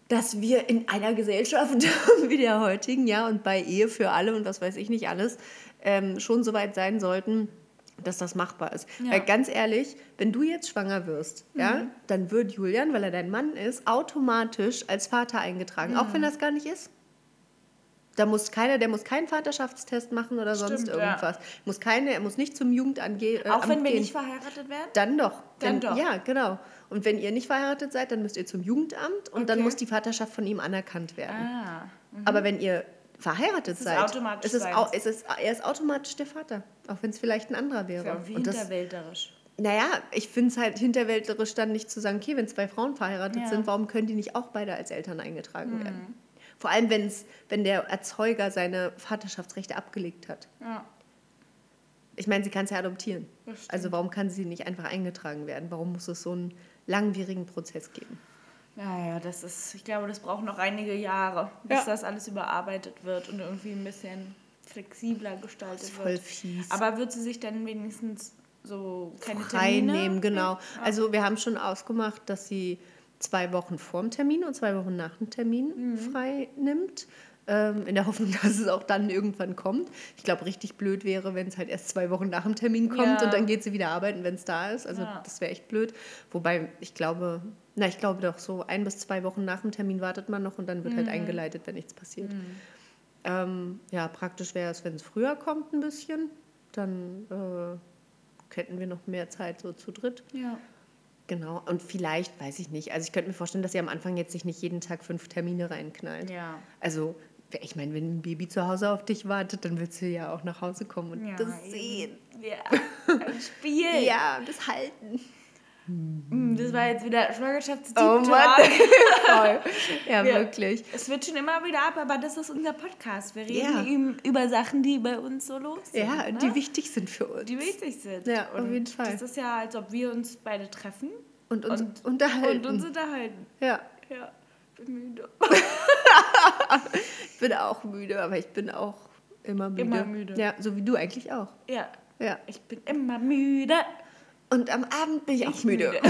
[SPEAKER 3] dass wir in einer Gesellschaft wie der heutigen, ja, und bei Ehe für alle und was weiß ich nicht alles, ähm, schon so weit sein sollten, dass das machbar ist.
[SPEAKER 4] Ja.
[SPEAKER 3] Weil ganz ehrlich, wenn du jetzt schwanger wirst,
[SPEAKER 4] Mhm.
[SPEAKER 3] ja, dann wird Julian, weil er dein Mann ist, automatisch als Vater eingetragen, auch wenn
[SPEAKER 4] Mhm.
[SPEAKER 3] das gar nicht ist. Da muss keiner, der muss keinen Vaterschaftstest machen oder sonst
[SPEAKER 4] Stimmt, ja.
[SPEAKER 3] irgendwas. Muss keine, er muss nicht zum Jugendamt ge äh,
[SPEAKER 4] Auch wenn
[SPEAKER 3] Amt
[SPEAKER 4] wir
[SPEAKER 3] gehen.
[SPEAKER 4] nicht verheiratet werden?
[SPEAKER 3] Dann doch.
[SPEAKER 4] Dann
[SPEAKER 3] wenn,
[SPEAKER 4] doch.
[SPEAKER 3] Ja, genau. Und wenn ihr nicht verheiratet seid, dann müsst ihr zum Jugendamt und dann
[SPEAKER 4] Okay.
[SPEAKER 3] muss die Vaterschaft von ihm anerkannt werden.
[SPEAKER 4] Ah.
[SPEAKER 3] Aber wenn ihr verheiratet
[SPEAKER 4] Es ist
[SPEAKER 3] seid,
[SPEAKER 4] automatisch
[SPEAKER 3] ist es,
[SPEAKER 4] seins.
[SPEAKER 3] au, ist es, er ist automatisch der Vater. Auch wenn es vielleicht ein anderer wäre.
[SPEAKER 4] Ja, wie
[SPEAKER 3] und das, naja, ich finde es halt hinterwäldlerisch dann nicht zu sagen, okay, wenn zwei Frauen verheiratet
[SPEAKER 4] Ja.
[SPEAKER 3] sind, warum können die nicht auch beide als Eltern eingetragen
[SPEAKER 4] Mhm.
[SPEAKER 3] werden? Vor allem, wenn's, wenn der Erzeuger seine Vaterschaftsrechte abgelegt hat.
[SPEAKER 4] Ja.
[SPEAKER 3] Ich meine, sie kann es ja adoptieren. Also warum kann sie nicht einfach eingetragen werden? Warum muss es so einen langwierigen Prozess geben?
[SPEAKER 4] Naja, das ist, ich glaube, das braucht noch einige Jahre, bis
[SPEAKER 3] Ja.
[SPEAKER 4] das alles überarbeitet wird und irgendwie ein bisschen flexibler gestaltet
[SPEAKER 3] Das ist voll
[SPEAKER 4] wird.
[SPEAKER 3] fies.
[SPEAKER 4] Aber wird sie sich dann wenigstens so keine
[SPEAKER 3] frei
[SPEAKER 4] Termine
[SPEAKER 3] nehmen, genau.
[SPEAKER 4] Ja.
[SPEAKER 3] Also wir haben schon ausgemacht, dass sie zwei Wochen vor dem Termin und zwei Wochen nach dem Termin
[SPEAKER 4] Mhm.
[SPEAKER 3] frei nimmt. Ähm, in der Hoffnung, dass es auch dann irgendwann kommt. Ich glaube, richtig blöd wäre, wenn es halt erst zwei Wochen nach dem Termin kommt
[SPEAKER 4] Ja.
[SPEAKER 3] und dann geht sie wieder arbeiten, wenn es da ist. Also
[SPEAKER 4] Ja.
[SPEAKER 3] das wäre echt blöd. Wobei ich glaube, na, ich glaube doch, so ein bis zwei Wochen nach dem Termin wartet man noch und dann wird halt
[SPEAKER 4] Mhm.
[SPEAKER 3] eingeleitet, wenn nichts passiert. Ähm, ja, praktisch wäre es, wenn es früher kommt ein bisschen. Dann äh, hätten wir noch mehr Zeit so zu dritt.
[SPEAKER 4] Ja.
[SPEAKER 3] Genau. Und vielleicht, weiß ich nicht. Also ich könnte mir vorstellen, dass sie am Anfang jetzt sich nicht jeden Tag fünf Termine reinknallt.
[SPEAKER 4] Ja.
[SPEAKER 3] Also, ich meine, wenn ein Baby zu Hause auf dich wartet, dann willst du ja auch nach Hause kommen und
[SPEAKER 4] Ja,
[SPEAKER 3] das sehen.
[SPEAKER 4] Ja. Ein Spiel.
[SPEAKER 3] Ja, das halten.
[SPEAKER 4] Mm, Das war jetzt wieder Schwangerschaftstipp.
[SPEAKER 3] Oh Mann. Voll. Ja,
[SPEAKER 4] Ja.
[SPEAKER 3] wirklich.
[SPEAKER 4] Es wird schon immer wieder ab, aber das ist unser Podcast. Wir reden
[SPEAKER 3] Ja.
[SPEAKER 4] über Sachen, die bei uns so los sind.
[SPEAKER 3] Ja,
[SPEAKER 4] ne?
[SPEAKER 3] die wichtig sind für uns.
[SPEAKER 4] die wichtig sind.
[SPEAKER 3] Ja, auf
[SPEAKER 4] Und
[SPEAKER 3] jeden Fall.
[SPEAKER 4] Das ist ja, als ob wir uns beide treffen
[SPEAKER 3] Und uns
[SPEAKER 4] und,
[SPEAKER 3] unterhalten.
[SPEAKER 4] und uns unterhalten.
[SPEAKER 3] ja,
[SPEAKER 4] Ja, bin müde.
[SPEAKER 3] ich bin auch müde, aber ich bin auch immer müde.
[SPEAKER 4] Immer müde.
[SPEAKER 3] Ja, so wie du eigentlich auch.
[SPEAKER 4] Ja,
[SPEAKER 3] Ja.
[SPEAKER 4] ich bin immer müde.
[SPEAKER 3] Und am Abend bin ich auch müde.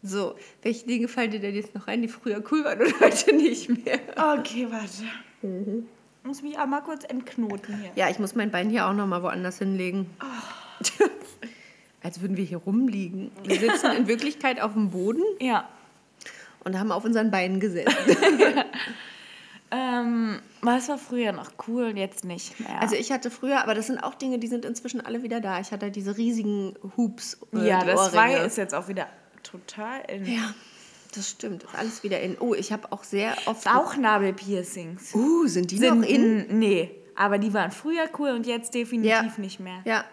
[SPEAKER 3] So, welche Dinge fallen dir denn jetzt noch ein, die früher cool waren und heute nicht mehr?
[SPEAKER 4] Okay, warte.
[SPEAKER 3] Mhm.
[SPEAKER 4] Ich muss mich auch mal kurz entknoten hier.
[SPEAKER 3] Ja, ich muss mein Bein hier auch noch mal woanders hinlegen. Als würden wir hier rumliegen. Wir sitzen in Wirklichkeit auf dem Boden
[SPEAKER 4] Ja.
[SPEAKER 3] Und haben auf unseren Beinen gesessen.
[SPEAKER 4] Ähm, was war früher noch cool und jetzt nicht mehr?
[SPEAKER 3] Also ich hatte früher, aber das sind auch Dinge, die sind inzwischen alle wieder da. Ich hatte diese riesigen Hoops. äh,
[SPEAKER 4] ja, das
[SPEAKER 3] Ohrringe.
[SPEAKER 4] ist jetzt auch wieder total in
[SPEAKER 3] Ja, das stimmt. Ist alles wieder in. Oh, ich habe auch sehr oft.
[SPEAKER 4] Bauchnabelpiercings.
[SPEAKER 3] Uh, sind die
[SPEAKER 4] Sind
[SPEAKER 3] noch in?
[SPEAKER 4] Nee, aber die waren früher cool und jetzt definitiv
[SPEAKER 3] Ja.
[SPEAKER 4] nicht mehr.
[SPEAKER 3] Ja.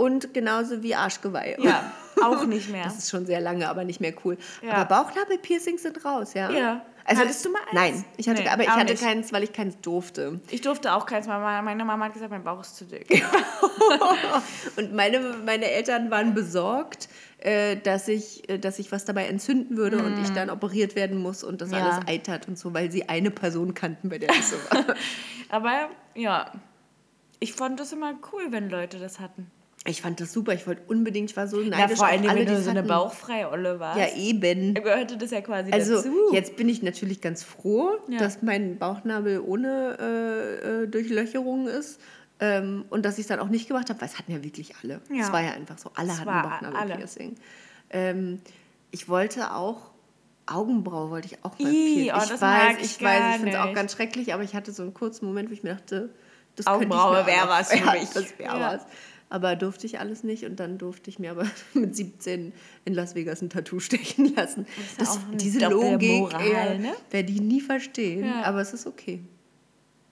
[SPEAKER 3] Und genauso wie Arschgeweihe.
[SPEAKER 4] Ja, auch nicht mehr.
[SPEAKER 3] Das ist schon sehr lange, aber nicht mehr cool.
[SPEAKER 4] Ja.
[SPEAKER 3] Aber Bauchnabelpiercings sind raus, ja?
[SPEAKER 4] Ja.
[SPEAKER 3] Also,
[SPEAKER 4] Hattest du mal eins?
[SPEAKER 3] Nein, ich hatte,
[SPEAKER 4] Nee,
[SPEAKER 3] aber ich hatte
[SPEAKER 4] nicht.
[SPEAKER 3] keins, weil ich keins durfte.
[SPEAKER 4] Ich durfte auch keins mal. Meine Mama hat gesagt, mein Bauch ist zu dick.
[SPEAKER 3] Und meine, meine Eltern waren besorgt, äh, dass, ich, äh, dass ich was dabei entzünden würde und ich dann operiert werden muss und das
[SPEAKER 4] Mm. Ja.
[SPEAKER 3] alles eitert und so, weil sie eine Person kannten, bei der das so war.
[SPEAKER 4] Aber ja, ich fand das immer cool, wenn Leute das hatten.
[SPEAKER 3] Ich fand das super. Ich wollte unbedingt, ich war so neidisch
[SPEAKER 4] Ja, vor allem,
[SPEAKER 3] alle,
[SPEAKER 4] wenn du so eine
[SPEAKER 3] hatten.
[SPEAKER 4] bauchfreie Olle warst.
[SPEAKER 3] Ja, eben.
[SPEAKER 4] gehörte das ja quasi
[SPEAKER 3] Also
[SPEAKER 4] dazu.
[SPEAKER 3] jetzt bin ich natürlich ganz froh,
[SPEAKER 4] Ja.
[SPEAKER 3] dass mein Bauchnabel ohne äh, äh, Durchlöcherung ist. Ähm, und dass ich es dann auch nicht gemacht habe, weil es hatten ja wirklich alle. Es
[SPEAKER 4] Ja.
[SPEAKER 3] war ja einfach so, alle
[SPEAKER 4] Es
[SPEAKER 3] hatten Bauchnabelpiercing. Ähm, ich wollte auch Augenbraue wollte ich auch mal piercen.
[SPEAKER 4] oh,
[SPEAKER 3] ich
[SPEAKER 4] das
[SPEAKER 3] weiß,
[SPEAKER 4] ich
[SPEAKER 3] ich weiß, ich finde es auch ganz schrecklich, aber ich hatte so einen kurzen Moment, wo ich mir dachte, das
[SPEAKER 4] Augenbraue
[SPEAKER 3] könnte ich mir
[SPEAKER 4] wär
[SPEAKER 3] auch noch-
[SPEAKER 4] was für
[SPEAKER 3] ja,
[SPEAKER 4] mich.
[SPEAKER 3] Das wäre
[SPEAKER 4] Ja.
[SPEAKER 3] was. Aber durfte ich alles nicht und dann durfte ich mir aber mit 17 in Las Vegas ein Tattoo stechen lassen.
[SPEAKER 4] ist ja
[SPEAKER 3] Das,
[SPEAKER 4] auch
[SPEAKER 3] diese Logik
[SPEAKER 4] Moral, ne?
[SPEAKER 3] werde ich nie verstehen,
[SPEAKER 4] Ja.
[SPEAKER 3] aber es ist okay.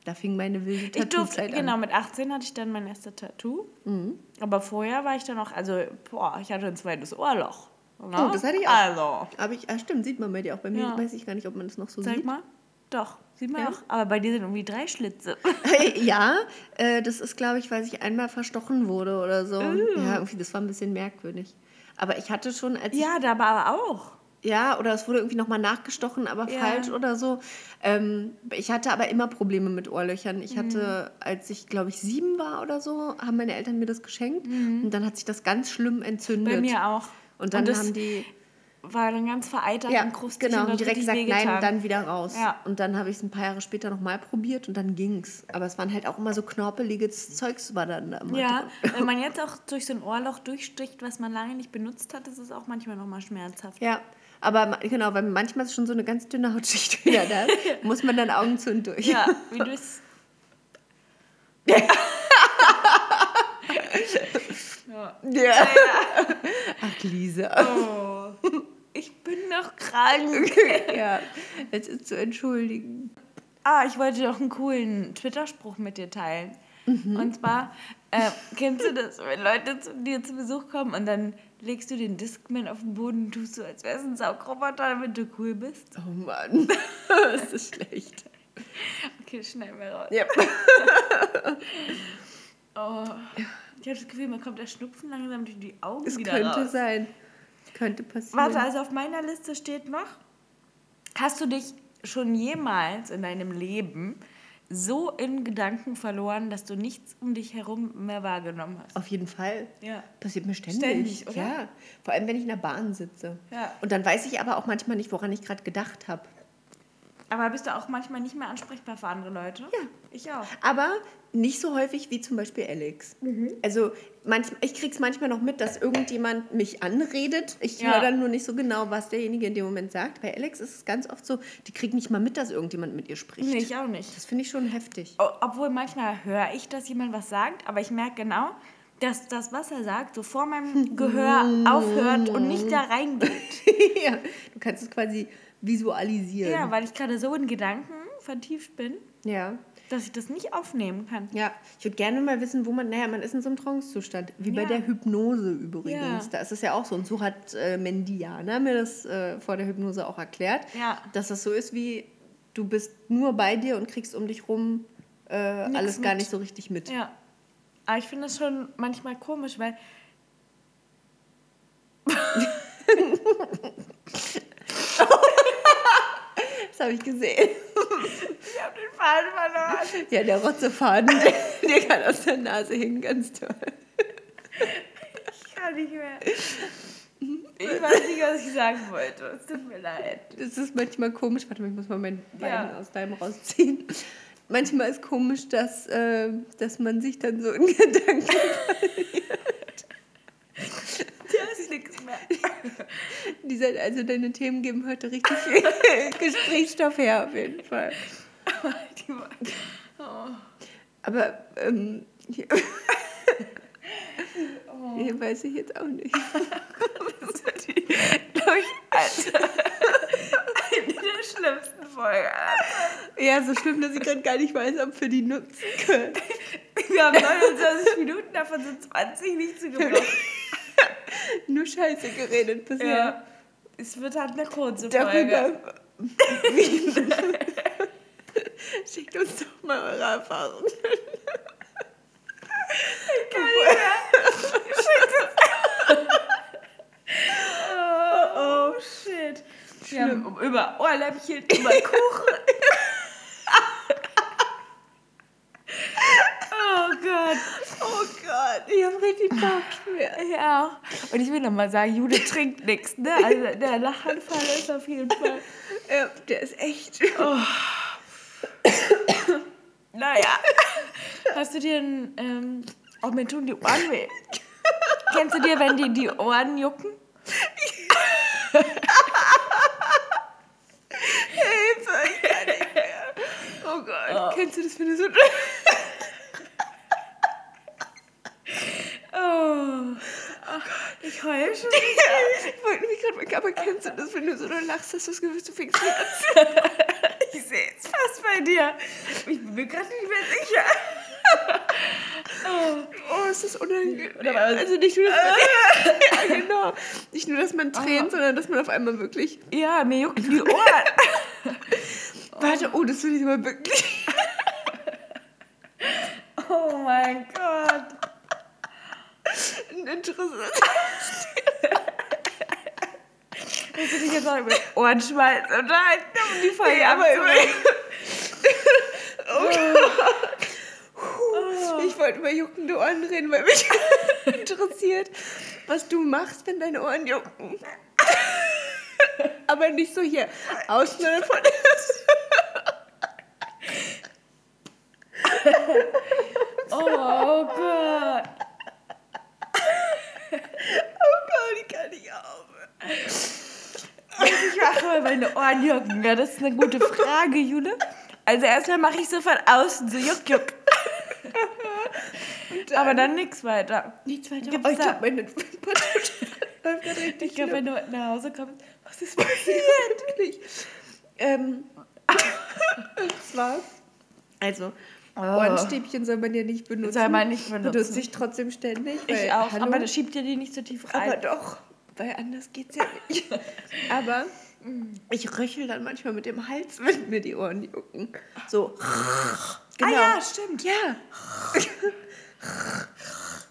[SPEAKER 3] Da fing meine wilde
[SPEAKER 4] Ich durfte,
[SPEAKER 3] Tattoo-Zeit
[SPEAKER 4] genau,
[SPEAKER 3] an.
[SPEAKER 4] mit 18 hatte ich dann mein erstes Tattoo.
[SPEAKER 3] Mhm.
[SPEAKER 4] Aber vorher war ich dann auch, also, boah, ich hatte ein zweites Ohrloch. Ne?
[SPEAKER 3] Oh, das hatte ich auch.
[SPEAKER 4] Also,
[SPEAKER 3] Aber ich, ah, stimmt, sieht man bei dir auch. Bei mir
[SPEAKER 4] Ja.
[SPEAKER 3] weiß ich gar nicht, ob man das noch so
[SPEAKER 4] zeig
[SPEAKER 3] sieht.
[SPEAKER 4] mal. Doch, sieht man
[SPEAKER 3] Ja?
[SPEAKER 4] auch. Aber bei dir sind irgendwie drei Schlitze.
[SPEAKER 3] ja, äh, das ist, glaube ich, weil ich einmal verstochen wurde oder so.
[SPEAKER 4] Uh.
[SPEAKER 3] Ja, irgendwie, das war ein bisschen merkwürdig. Aber ich hatte schon, als
[SPEAKER 4] ja, da aber auch.
[SPEAKER 3] Ja, oder es wurde irgendwie nochmal nachgestochen, aber
[SPEAKER 4] Ja.
[SPEAKER 3] falsch oder so. Ähm, ich hatte aber immer Probleme mit Ohrlöchern. Ich
[SPEAKER 4] Mhm.
[SPEAKER 3] hatte, als ich glaube ich sieben war oder so, haben meine Eltern mir das geschenkt und dann hat sich das ganz schlimm entzündet.
[SPEAKER 4] Mhm. Bei mir auch.
[SPEAKER 3] Und dann
[SPEAKER 4] das
[SPEAKER 3] haben die
[SPEAKER 4] war dann ganz vereitert
[SPEAKER 3] ja,
[SPEAKER 4] und krustig
[SPEAKER 3] genau,
[SPEAKER 4] und
[SPEAKER 3] direkt gesagt, nein,
[SPEAKER 4] wehgetan.
[SPEAKER 3] dann wieder raus.
[SPEAKER 4] Ja.
[SPEAKER 3] Und dann habe ich es ein paar Jahre später nochmal probiert und dann ging's. Aber es waren halt auch immer so knorpeliges Zeugs war dann da immer
[SPEAKER 4] Ja,
[SPEAKER 3] drin.
[SPEAKER 4] wenn man jetzt auch durch so ein Ohrloch durchsticht, was man lange nicht benutzt hat, ist es auch manchmal nochmal schmerzhaft.
[SPEAKER 3] Ja, aber genau, weil manchmal ist schon so eine ganz dünne Hautschicht wieder da. muss man dann Augen zu und durch.
[SPEAKER 4] Ja, wie du es. ja.
[SPEAKER 3] Ja. Ach, Lisa.
[SPEAKER 4] Oh, ich bin noch krank.
[SPEAKER 3] ja, es ist zu entschuldigen.
[SPEAKER 4] Ah, ich wollte noch einen coolen Twitter-Spruch mit dir teilen. Und zwar, äh, kennst du das, wenn Leute zu dir zu Besuch kommen und dann legst du den Discman auf den Boden und tust so, als wär's ein Saugroboter, damit du cool bist?
[SPEAKER 3] Oh Mann, das ist schlecht.
[SPEAKER 4] Okay, schnell mal raus.
[SPEAKER 3] Ja.
[SPEAKER 4] Oh. Ich habe das Gefühl, man kommt der Schnupfen langsam durch die Augen
[SPEAKER 3] Es
[SPEAKER 4] wieder
[SPEAKER 3] könnte
[SPEAKER 4] raus.
[SPEAKER 3] sein. Könnte passieren.
[SPEAKER 4] Warte, also auf meiner Liste steht noch, hast du dich schon jemals in deinem Leben so in Gedanken verloren, dass du nichts um dich herum mehr wahrgenommen hast?
[SPEAKER 3] Auf jeden Fall.
[SPEAKER 4] Ja.
[SPEAKER 3] Passiert mir ständig.
[SPEAKER 4] Ständig, oder?
[SPEAKER 3] Ja. Vor allem, wenn ich in der Bahn sitze.
[SPEAKER 4] Ja.
[SPEAKER 3] Und dann weiß ich aber auch manchmal nicht, woran ich gerade gedacht habe.
[SPEAKER 4] Aber bist du auch manchmal nicht mehr ansprechbar für andere Leute?
[SPEAKER 3] Ja.
[SPEAKER 4] Ich auch.
[SPEAKER 3] Aber nicht so häufig wie zum Beispiel Alex. Also manch, ich krieg's manchmal noch mit, dass irgendjemand mich anredet. Ich
[SPEAKER 4] Ja.
[SPEAKER 3] höre dann nur nicht so genau, was derjenige in dem Moment sagt. Bei Alex ist es ganz oft so, die kriegt nicht mal mit, dass irgendjemand mit ihr spricht.
[SPEAKER 4] Nee, ich auch nicht.
[SPEAKER 3] Das finde ich schon heftig.
[SPEAKER 4] Obwohl manchmal höre ich, dass jemand was sagt, aber ich merke genau, dass das, was er sagt, so vor meinem Gehör aufhört und nicht da reingeht.
[SPEAKER 3] ja, du kannst es quasi visualisieren.
[SPEAKER 4] Ja, weil ich gerade so in Gedanken vertieft bin,
[SPEAKER 3] ja.
[SPEAKER 4] dass ich das nicht aufnehmen kann.
[SPEAKER 3] Ja, ich würde gerne mal wissen, wo man, naja, man ist in so einem Trance-Zustand, wie bei
[SPEAKER 4] Ja.
[SPEAKER 3] der Hypnose übrigens.
[SPEAKER 4] Ja.
[SPEAKER 3] Da ist es ja auch so. Und so hat äh, Mendiana mir das äh, vor der Hypnose auch erklärt,
[SPEAKER 4] Ja.
[SPEAKER 3] dass das so ist wie, du bist nur bei dir und kriegst um dich rum äh, alles gar
[SPEAKER 4] mit.
[SPEAKER 3] nicht so richtig mit.
[SPEAKER 4] Ja. Aber ich finde es schon manchmal komisch, weil
[SPEAKER 3] Das habe ich gesehen.
[SPEAKER 4] ich habe den Faden verloren.
[SPEAKER 3] Ja, der Rotzefaden, der, der kann aus der Nase hängen, ganz toll.
[SPEAKER 4] Ich kann nicht mehr. Ich weiß nicht, was ich sagen wollte. Es tut mir leid.
[SPEAKER 3] Das ist manchmal komisch. Warte mal, ich muss mal mein Bein
[SPEAKER 4] Ja.
[SPEAKER 3] aus deinem rausziehen. Manchmal ist komisch, dass, äh, dass man sich dann so in Gedanken
[SPEAKER 4] Da ist nichts mehr.
[SPEAKER 3] Dieser, also deine Themen geben heute richtig Gesprächsstoff her, auf jeden Fall.
[SPEAKER 4] Die war- Oh.
[SPEAKER 3] Aber ähm, hier, hier weiß ich jetzt auch nicht.
[SPEAKER 4] Das wird die, glaube ich, eine, eine der schlimmsten Folgen.
[SPEAKER 3] Ja, so schlimm, dass ich gerade gar nicht weiß, ob wir die nutzen können.
[SPEAKER 4] Wir haben 29 Minuten, davon sind 20 nicht zu gebrauchen.
[SPEAKER 3] Nur Scheiße geredet bisher.
[SPEAKER 4] Ja. Es wird halt eine kurze Folge.
[SPEAKER 3] Darüber. Wie? Schickt uns doch mal eure Erfahrungen.
[SPEAKER 4] Oh, shit. Wir haben über Ohrläppchen, über Kuchen. oh Gott.
[SPEAKER 3] Oh Gott, ich habe richtig Bauchschmerzen.
[SPEAKER 4] Ja. Und ich will nochmal sagen, Jude trinkt nichts, ne? Also der Lachanfall ist auf jeden Fall.
[SPEAKER 3] Ja, der ist echt.
[SPEAKER 4] Naja. Hast du dir ein. Ähm, oh, mir tun die Ohren weh. Kennst du dir, wenn die die Ohren jucken?
[SPEAKER 3] Hilfe, ich kann nicht mehr. Oh Gott, kennst du das, wenn du so...
[SPEAKER 4] Oh. Ich heul schon.
[SPEAKER 3] Ich wollte mich gerade mal, aber kennst du das, wenn du so nur lachst, dass du das Gefühl, du fängst an
[SPEAKER 4] Ich sehe es fast bei dir. Ich bin mir gerade nicht mehr sicher.
[SPEAKER 3] Oh, ist das unangenehm. Also nicht nur, dass man, ja, genau. Nicht nur, dass man tränt, sondern dass man auf einmal wirklich...
[SPEAKER 4] Ja, mir jucken die Ohren.
[SPEAKER 3] Warte, oh, das will ich mal wirklich...
[SPEAKER 4] Oh mein Gott.
[SPEAKER 3] Interessant.
[SPEAKER 4] Willst du dich jetzt auch über Ohren schmeißen um die Folge
[SPEAKER 3] Nee, aber
[SPEAKER 4] abzurunden?
[SPEAKER 3] Ich wollte über juckende Ohren reden, weil mich interessiert, was du machst, wenn deine Ohren jucken. Aber nicht so hier sondern von
[SPEAKER 4] Oh Gott.
[SPEAKER 3] Oh Gott, ich kann nicht aufhören.
[SPEAKER 4] Ich mache mal meine Ohren jucken. Ja, das ist eine gute Frage, Jule. Also erstmal mache ich so von außen so juck, juck. Aber dann nichts weiter.
[SPEAKER 3] Nichts weiter.
[SPEAKER 4] Gibt's
[SPEAKER 3] Oh, ich glaube, meine Wimpern läuft gerade richtig
[SPEAKER 4] Ich glaube, wenn du nach Hause kommst, was ist passiert?
[SPEAKER 3] Wirklich. Ähm, zwar, also,
[SPEAKER 4] Oh.
[SPEAKER 3] Ohrenstäbchen soll man ja nicht benutzen.
[SPEAKER 4] Soll man nicht benutzen.
[SPEAKER 3] Benutze ich trotzdem ständig.
[SPEAKER 4] Ich auch,
[SPEAKER 3] hallo,
[SPEAKER 4] aber das schiebt dir die nicht so tief rein.
[SPEAKER 3] aber doch, weil anders geht's ja nicht. aber ich röchel dann manchmal mit dem Hals, wenn mir die Ohren jucken. So. Genau.
[SPEAKER 4] Ah ja, stimmt.
[SPEAKER 3] Ja.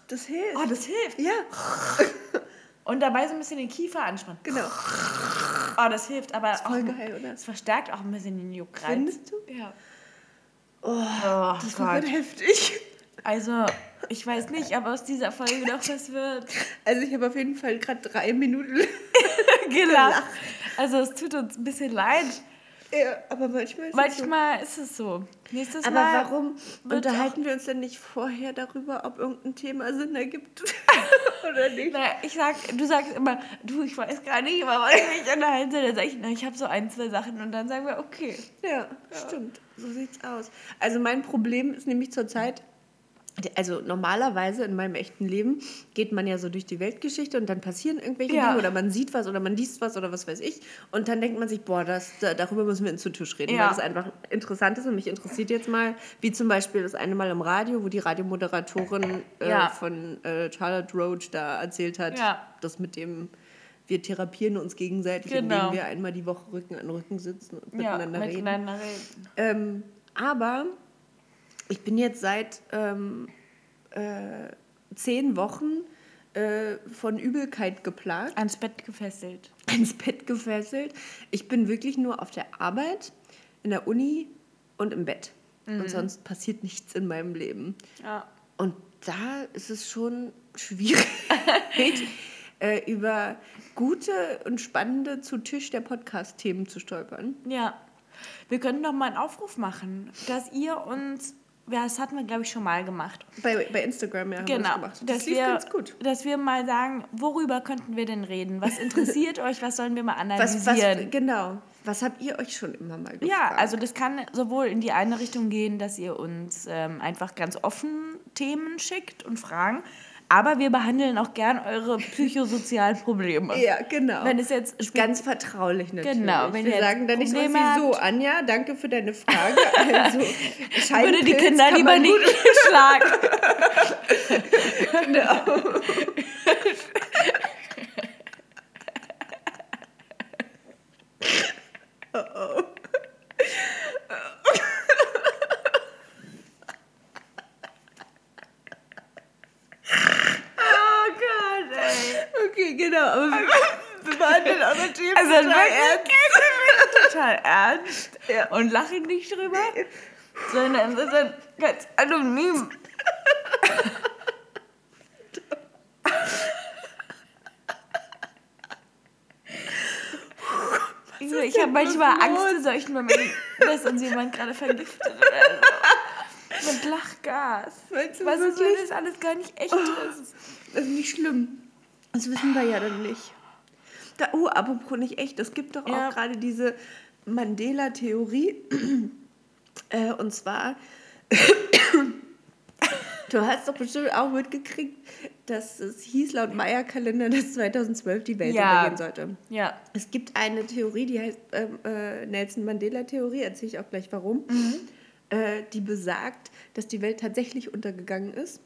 [SPEAKER 3] Das hilft.
[SPEAKER 4] Oh, das hilft.
[SPEAKER 3] ja,
[SPEAKER 4] Und dabei so ein bisschen den Kiefer anspannen.
[SPEAKER 3] genau.
[SPEAKER 4] Oh, das hilft, aber auch,
[SPEAKER 3] Voll geil, oder?
[SPEAKER 4] es verstärkt auch ein bisschen den Juckreiz.
[SPEAKER 3] Findest du?
[SPEAKER 4] Ja.
[SPEAKER 3] Oh,
[SPEAKER 4] Oh,
[SPEAKER 3] das
[SPEAKER 4] Gott.
[SPEAKER 3] wird heftig.
[SPEAKER 4] Also, ich weiß nicht, ob aus dieser Folge noch was wird.
[SPEAKER 3] Also ich habe auf jeden Fall gerade drei Minuten.
[SPEAKER 4] Gelacht. Also, es tut uns ein bisschen leid.
[SPEAKER 3] ja, aber manchmal ist es
[SPEAKER 4] Manchmal ist es so. Nächstes
[SPEAKER 3] so. Aber
[SPEAKER 4] Mal.
[SPEAKER 3] warum unterhalten wir uns denn nicht vorher darüber, ob irgendein Thema Sinn ergibt oder nicht?
[SPEAKER 4] Na, ich sag, du sagst immer, du, ich weiß gar nicht, über was ich mich unterhalten soll. Dann sag ich, na, ich habe so ein, zwei Sachen und dann sagen wir, okay.
[SPEAKER 3] Ja, stimmt. So sieht's aus. Also mein Problem ist nämlich zurzeit, also normalerweise in meinem echten Leben geht man ja so durch die Weltgeschichte und dann passieren irgendwelche
[SPEAKER 4] Ja.
[SPEAKER 3] Dinge oder man sieht was oder man liest was oder was weiß ich und dann denkt man sich, boah, das, da, darüber müssen wir zu Tisch reden,
[SPEAKER 4] Ja.
[SPEAKER 3] weil das einfach interessant ist und mich interessiert jetzt mal, wie zum Beispiel das eine Mal im Radio, wo die Radiomoderatorin äh,
[SPEAKER 4] Ja.
[SPEAKER 3] von äh, Charlotte Roach da erzählt hat,
[SPEAKER 4] Ja.
[SPEAKER 3] das mit dem wir therapieren uns gegenseitig,
[SPEAKER 4] Genau.
[SPEAKER 3] indem wir einmal die Woche Rücken an Rücken sitzen und
[SPEAKER 4] Ja,
[SPEAKER 3] miteinander reden.
[SPEAKER 4] miteinander reden.
[SPEAKER 3] Ähm, aber ich bin jetzt seit ähm, äh, zehn Wochen äh, von Übelkeit geplagt,
[SPEAKER 4] Ans Bett gefesselt.
[SPEAKER 3] ins Bett gefesselt. Ich bin wirklich nur auf der Arbeit, in der Uni und im Bett. Und sonst passiert nichts in meinem Leben.
[SPEAKER 4] Ja.
[SPEAKER 3] Und da ist es schon schwierig, äh, über gute und spannende zu Tisch der Podcast-Themen zu stolpern.
[SPEAKER 4] Ja. Wir können doch mal einen Aufruf machen, dass ihr uns, ja, das hatten wir, glaube ich, schon mal gemacht.
[SPEAKER 3] Bei, bei Instagram ja, haben wir
[SPEAKER 4] Genau,
[SPEAKER 3] das gemacht. Das
[SPEAKER 4] dass
[SPEAKER 3] lief
[SPEAKER 4] wir,
[SPEAKER 3] ganz gut.
[SPEAKER 4] dass wir mal sagen, worüber könnten wir denn reden? Was interessiert euch? Was sollen wir mal
[SPEAKER 3] Was,
[SPEAKER 4] analysieren?
[SPEAKER 3] was, genau. Was habt ihr euch schon immer mal gefragt?
[SPEAKER 4] Ja, also das kann sowohl in die eine Richtung gehen, dass ihr uns ähm, einfach ganz offen Themen schickt und Fragen, aber wir behandeln auch gern eure psychosozialen Probleme.
[SPEAKER 3] Ja, genau.
[SPEAKER 4] Wenn es jetzt
[SPEAKER 3] ist ganz vertraulich natürlich.
[SPEAKER 4] Genau, wenn
[SPEAKER 3] wir sagen dann nicht so,
[SPEAKER 4] Probleme
[SPEAKER 3] so, Anja, danke für deine Frage. Also,
[SPEAKER 4] würde die Kinder lieber nicht schlagen.
[SPEAKER 3] Genau.
[SPEAKER 4] Oh Gott, ey.
[SPEAKER 3] Okay, genau. Aber wir, wir behandeln eure Themen
[SPEAKER 4] Also
[SPEAKER 3] total
[SPEAKER 4] ernst und lachen nicht drüber, sondern es ist dann ganz anonym. Ich, ich habe manchmal Angst in solchen Momenten, dass uns jemand gerade vergiftet oder so. mit Lachgas.
[SPEAKER 3] Meinst du
[SPEAKER 4] Was ist, wenn das alles gar nicht echt ist?
[SPEAKER 3] Das ist nicht schlimm. Das wissen wir ja dann nicht. Da, oh, apropos nicht echt, es gibt doch auch
[SPEAKER 4] Ja.
[SPEAKER 3] gerade diese Mandela-Theorie. äh, und zwar, du hast doch bestimmt auch mitgekriegt, dass es hieß laut Maya-Kalender, dass 2012 die Welt
[SPEAKER 4] Ja.
[SPEAKER 3] untergehen sollte.
[SPEAKER 4] Ja.
[SPEAKER 3] Es gibt eine Theorie, die heißt ähm, äh, Nelson Mandela-Theorie, erzähle ich auch gleich warum, äh, die besagt, dass die Welt tatsächlich untergegangen ist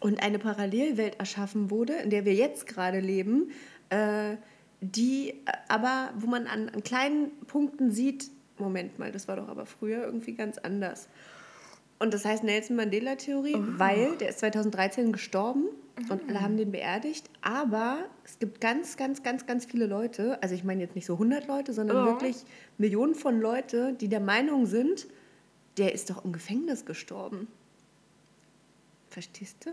[SPEAKER 3] und eine Parallelwelt erschaffen wurde, in der wir jetzt gerade leben, äh, die äh, aber, wo man an, an kleinen Punkten sieht, Moment mal, das war doch aber früher irgendwie ganz anders. Und das heißt Nelson Mandela-Theorie, weil der ist 2013 gestorben und alle haben den beerdigt. Aber es gibt ganz, ganz, ganz, ganz viele Leute, also ich meine jetzt nicht so 100 Leute, sondern
[SPEAKER 4] Ja.
[SPEAKER 3] wirklich Millionen von Leute, die der Meinung sind, der ist doch im Gefängnis gestorben. Verstehst du?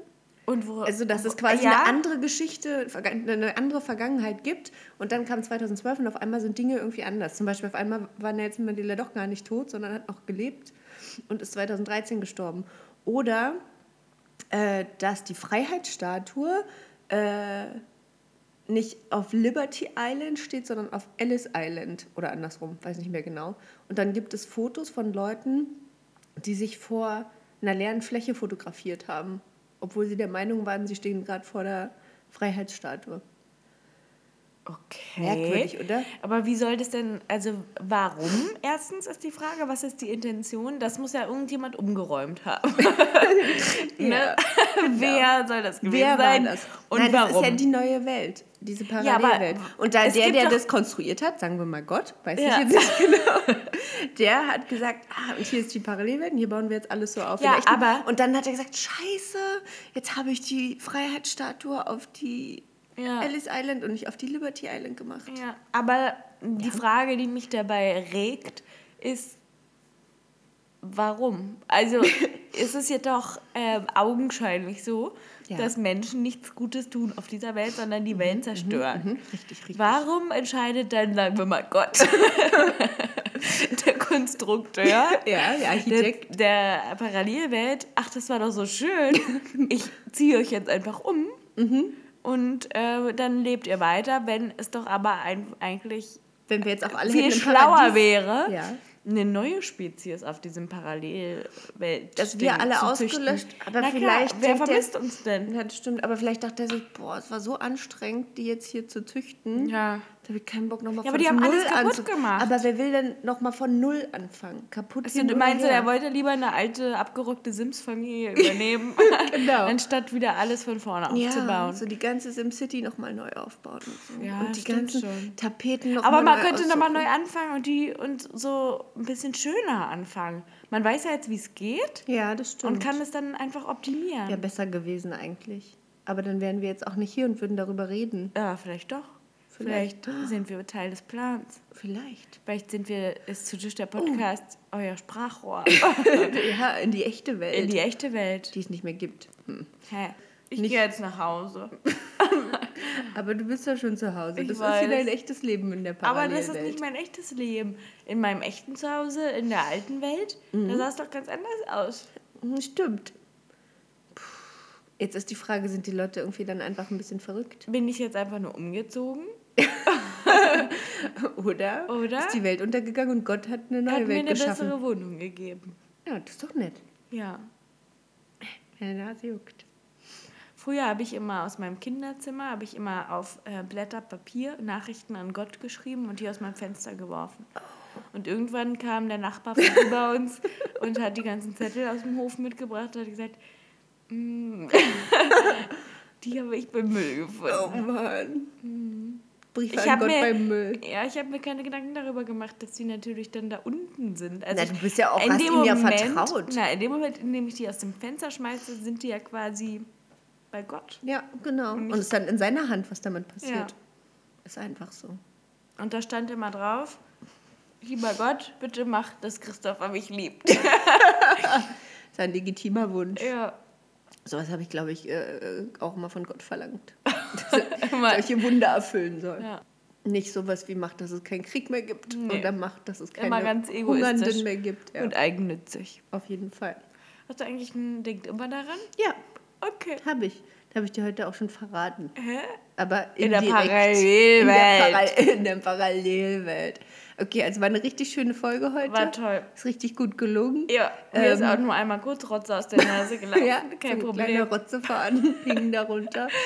[SPEAKER 4] Wo,
[SPEAKER 3] Also, dass es quasi
[SPEAKER 4] ja,
[SPEAKER 3] eine andere Geschichte, eine andere Vergangenheit gibt und dann kam 2012 und auf einmal sind Dinge irgendwie anders. Zum Beispiel auf einmal war Nelson Mandela doch gar nicht tot, sondern hat noch gelebt und ist 2013 gestorben. Oder äh, dass die Freiheitsstatue äh, nicht auf Liberty Island steht, sondern auf Ellis Island oder andersrum, weiß nicht mehr genau. Und dann gibt es Fotos von Leuten, die sich vor einer leeren Fläche fotografiert haben, obwohl sie der Meinung waren, sie stehen gerade vor der Freiheitsstatue.
[SPEAKER 4] Okay.
[SPEAKER 3] Merkwürdig, oder?
[SPEAKER 4] Aber wie soll das denn, also warum erstens ist die Frage, was ist die Intention? Das muss ja irgendjemand umgeräumt haben. ne? Wer soll das gewesen
[SPEAKER 3] Wer war
[SPEAKER 4] sein?
[SPEAKER 3] das?
[SPEAKER 4] Und
[SPEAKER 3] Nein,
[SPEAKER 4] warum?
[SPEAKER 3] das ist ja die neue Welt, diese
[SPEAKER 4] Ja,
[SPEAKER 3] Parallelwelt. und da der, der das konstruiert hat, sagen wir mal Gott, weiß
[SPEAKER 4] Ja.
[SPEAKER 3] ich jetzt nicht genau, der hat gesagt, ah, und hier ist die Parallelwelt und hier bauen wir jetzt alles so auf.
[SPEAKER 4] Ja, aber-
[SPEAKER 3] Und dann hat er gesagt, scheiße, jetzt habe ich die Freiheitsstatue auf die
[SPEAKER 4] Ja.
[SPEAKER 3] Ellis Island und nicht auf die Liberty Island gemacht.
[SPEAKER 4] Ja, aber die Frage, die mich dabei regt, ist, warum? Also ist es ja doch ähm, augenscheinlich so,
[SPEAKER 3] Ja.
[SPEAKER 4] dass Menschen nichts Gutes tun auf dieser Welt, sondern die Welt zerstören.
[SPEAKER 3] Mhm, richtig, richtig.
[SPEAKER 4] Warum entscheidet dann, sagen wir mal, Gott, der Konstrukteur,
[SPEAKER 3] Ja, der
[SPEAKER 4] der,
[SPEAKER 3] Architekt.
[SPEAKER 4] der Parallelwelt, ach, das war doch so schön, ich ziehe euch jetzt einfach um
[SPEAKER 3] Mhm.
[SPEAKER 4] und äh, dann lebt ihr weiter, wenn es doch aber ein, eigentlich
[SPEAKER 3] Wenn wir jetzt auch alle
[SPEAKER 4] viel schlauer
[SPEAKER 3] Paradies-
[SPEAKER 4] wäre,
[SPEAKER 3] Ja.
[SPEAKER 4] Eine neue Spezies auf diesem Parallelwelt
[SPEAKER 3] Dass wir alle ausgelöscht- aber
[SPEAKER 4] Na
[SPEAKER 3] vielleicht
[SPEAKER 4] klar, wer
[SPEAKER 3] denkt der-
[SPEAKER 4] vermisst uns denn?
[SPEAKER 3] Ja, das stimmt. Aber vielleicht dachte er sich, boah, es war so anstrengend, die jetzt hier zu züchten.
[SPEAKER 4] Ja.
[SPEAKER 3] Da habe ich keinen Bock, nochmal
[SPEAKER 4] Ja,
[SPEAKER 3] von
[SPEAKER 4] aber die haben
[SPEAKER 3] Null
[SPEAKER 4] alles kaputt gemacht.
[SPEAKER 3] Aber wer will denn nochmal von Null anfangen? Kaputt
[SPEAKER 4] Also, du meinst,
[SPEAKER 3] her.
[SPEAKER 4] er wollte lieber eine alte, abgerockte Sims-Familie übernehmen,
[SPEAKER 3] Genau.
[SPEAKER 4] anstatt wieder alles von vorne aufzubauen.
[SPEAKER 3] ja, so die ganze SimCity nochmal neu aufbauen. Und, so.
[SPEAKER 4] Ja,
[SPEAKER 3] und die ganzen
[SPEAKER 4] schon.
[SPEAKER 3] Tapeten noch
[SPEAKER 4] Aber
[SPEAKER 3] mal
[SPEAKER 4] man
[SPEAKER 3] neu
[SPEAKER 4] könnte nochmal neu anfangen und, die, und so ein bisschen schöner anfangen. Man weiß ja jetzt, wie es geht
[SPEAKER 3] Ja, das stimmt.
[SPEAKER 4] und kann es dann einfach optimieren.
[SPEAKER 3] ja, besser gewesen eigentlich. Aber dann wären wir jetzt auch nicht hier und würden darüber reden.
[SPEAKER 4] Ja, vielleicht doch. Vielleicht,
[SPEAKER 3] Vielleicht.
[SPEAKER 4] sind wir Teil des Plans.
[SPEAKER 3] Vielleicht.
[SPEAKER 4] Vielleicht sind wir, ist zu Tisch der Podcast euer Sprachrohr
[SPEAKER 3] ja, in die echte Welt.
[SPEAKER 4] in die echte Welt.
[SPEAKER 3] die es nicht mehr gibt. Hm.
[SPEAKER 4] Hä? Ich gehe jetzt nach Hause.
[SPEAKER 3] Aber du bist ja schon zu Hause.
[SPEAKER 4] Ich
[SPEAKER 3] das ist
[SPEAKER 4] weiß.
[SPEAKER 3] hier dein echtes Leben in der
[SPEAKER 4] Aber
[SPEAKER 3] Parallelwelt.
[SPEAKER 4] das ist nicht mein echtes Leben. In meinem echten Zuhause, in der alten Welt, da sah es doch ganz anders aus.
[SPEAKER 3] Hm, Stimmt. Puh. Jetzt ist die Frage, sind die Leute irgendwie dann einfach ein bisschen verrückt?
[SPEAKER 4] Bin ich jetzt einfach nur umgezogen?
[SPEAKER 3] Oder?
[SPEAKER 4] Oder?
[SPEAKER 3] Ist die Welt untergegangen und Gott hat eine neue
[SPEAKER 4] Hat mir
[SPEAKER 3] Welt
[SPEAKER 4] eine
[SPEAKER 3] geschaffen?
[SPEAKER 4] bessere Wohnung gegeben.
[SPEAKER 3] Ja, das ist doch nett.
[SPEAKER 4] Ja.
[SPEAKER 3] Meine Nase juckt.
[SPEAKER 4] Früher habe ich immer aus meinem Kinderzimmer, habe ich immer auf äh, Blätter Papier Nachrichten an Gott geschrieben und die aus meinem Fenster geworfen. Und irgendwann kam der Nachbar von über uns und hat die ganzen Zettel aus dem Hof mitgebracht und hat gesagt, "Mm, die habe ich beim Müll gefunden.
[SPEAKER 3] Oh Mann. Briefe
[SPEAKER 4] Ich
[SPEAKER 3] an Gott
[SPEAKER 4] mir-
[SPEAKER 3] beim Müll.
[SPEAKER 4] Ja, ich habe mir keine Gedanken darüber gemacht, dass die natürlich dann da unten sind. Also
[SPEAKER 3] Na, du bist ja auch-
[SPEAKER 4] in
[SPEAKER 3] hast
[SPEAKER 4] dem
[SPEAKER 3] ihm ja
[SPEAKER 4] Moment-
[SPEAKER 3] vertraut.
[SPEAKER 4] Na, in dem Moment, in dem ich die aus dem Fenster schmeiße, sind die ja quasi bei Gott.
[SPEAKER 3] Ja, genau. Und es ist dann in seiner Hand, was damit passiert. Ist einfach so.
[SPEAKER 4] Und da stand immer drauf, lieber Gott, bitte mach, dass Christopher mich liebt.
[SPEAKER 3] Ist ein legitimer Wunsch.
[SPEAKER 4] ja.
[SPEAKER 3] Sowas habe ich, glaube ich, äh, auch mal von Gott verlangt. Solche Wunder erfüllen soll.
[SPEAKER 4] Ja.
[SPEAKER 3] Nicht sowas wie macht, dass es keinen Krieg mehr gibt
[SPEAKER 4] Nee.
[SPEAKER 3] oder macht, dass es keine Hungernden mehr gibt. Ja,
[SPEAKER 4] Und eigennützig.
[SPEAKER 3] auf jeden Fall.
[SPEAKER 4] Hast du eigentlich ein Ding immer daran?
[SPEAKER 3] Ja,
[SPEAKER 4] Okay.
[SPEAKER 3] habe ich. Da habe ich dir heute auch schon verraten.
[SPEAKER 4] Hä?
[SPEAKER 3] Aber
[SPEAKER 4] In der. Parallelwelt.
[SPEAKER 3] In in der Parallelwelt. Okay, also war eine richtig schöne Folge heute.
[SPEAKER 4] War toll.
[SPEAKER 3] Ist richtig gut gelungen.
[SPEAKER 4] Ja, mir ist
[SPEAKER 3] Ähm,
[SPEAKER 4] auch nur einmal kurz Rotze aus der Nase gelaufen.
[SPEAKER 3] Ja,
[SPEAKER 4] Kein
[SPEAKER 3] so kleine
[SPEAKER 4] Problem.
[SPEAKER 3] Rotzefaden hingen darunter.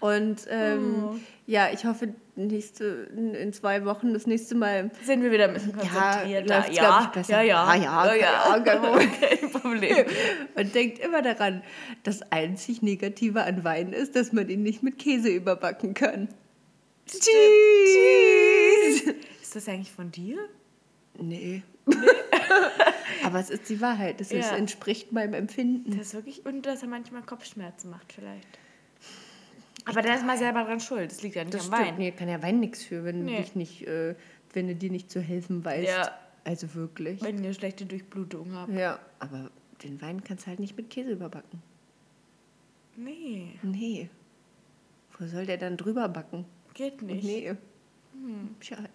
[SPEAKER 3] Und ähm,
[SPEAKER 4] Oh.
[SPEAKER 3] ja, ich hoffe, nächste, in zwei Wochen das nächste Mal.
[SPEAKER 4] Sind wir wieder ein bisschen
[SPEAKER 3] Ja, läuft's, glaub ich, besser.
[SPEAKER 4] Ja, ja.
[SPEAKER 3] Ja, ja, ja, kein Problem.
[SPEAKER 4] kein Problem.
[SPEAKER 3] Und denkt immer daran, das einzig Negative an Wein ist, dass man ihn nicht mit Käse überbacken kann. Tschüss!
[SPEAKER 4] Ist das eigentlich von dir?
[SPEAKER 3] Nee. Aber es ist die Wahrheit. Es
[SPEAKER 4] Ja.
[SPEAKER 3] entspricht meinem Empfinden.
[SPEAKER 4] Das ist wirklich, und dass er manchmal Kopfschmerzen macht vielleicht. Aber der ist mal selber dran schuld. Das liegt ja nicht
[SPEAKER 3] Das
[SPEAKER 4] am
[SPEAKER 3] stimmt.
[SPEAKER 4] Wein.
[SPEAKER 3] Nee, kann ja Wein nichts für, wenn
[SPEAKER 4] Nee.
[SPEAKER 3] nicht, äh, wenn du dir nicht zu helfen weißt.
[SPEAKER 4] Ja.
[SPEAKER 3] Also wirklich.
[SPEAKER 4] Wenn ihr schlechte Durchblutung habt.
[SPEAKER 3] Ja, aber den Wein kannst du halt nicht mit Käse überbacken.
[SPEAKER 4] Nee,
[SPEAKER 3] Nee. Wo soll der dann drüber backen?
[SPEAKER 4] geht nicht.
[SPEAKER 3] Nee. Schade.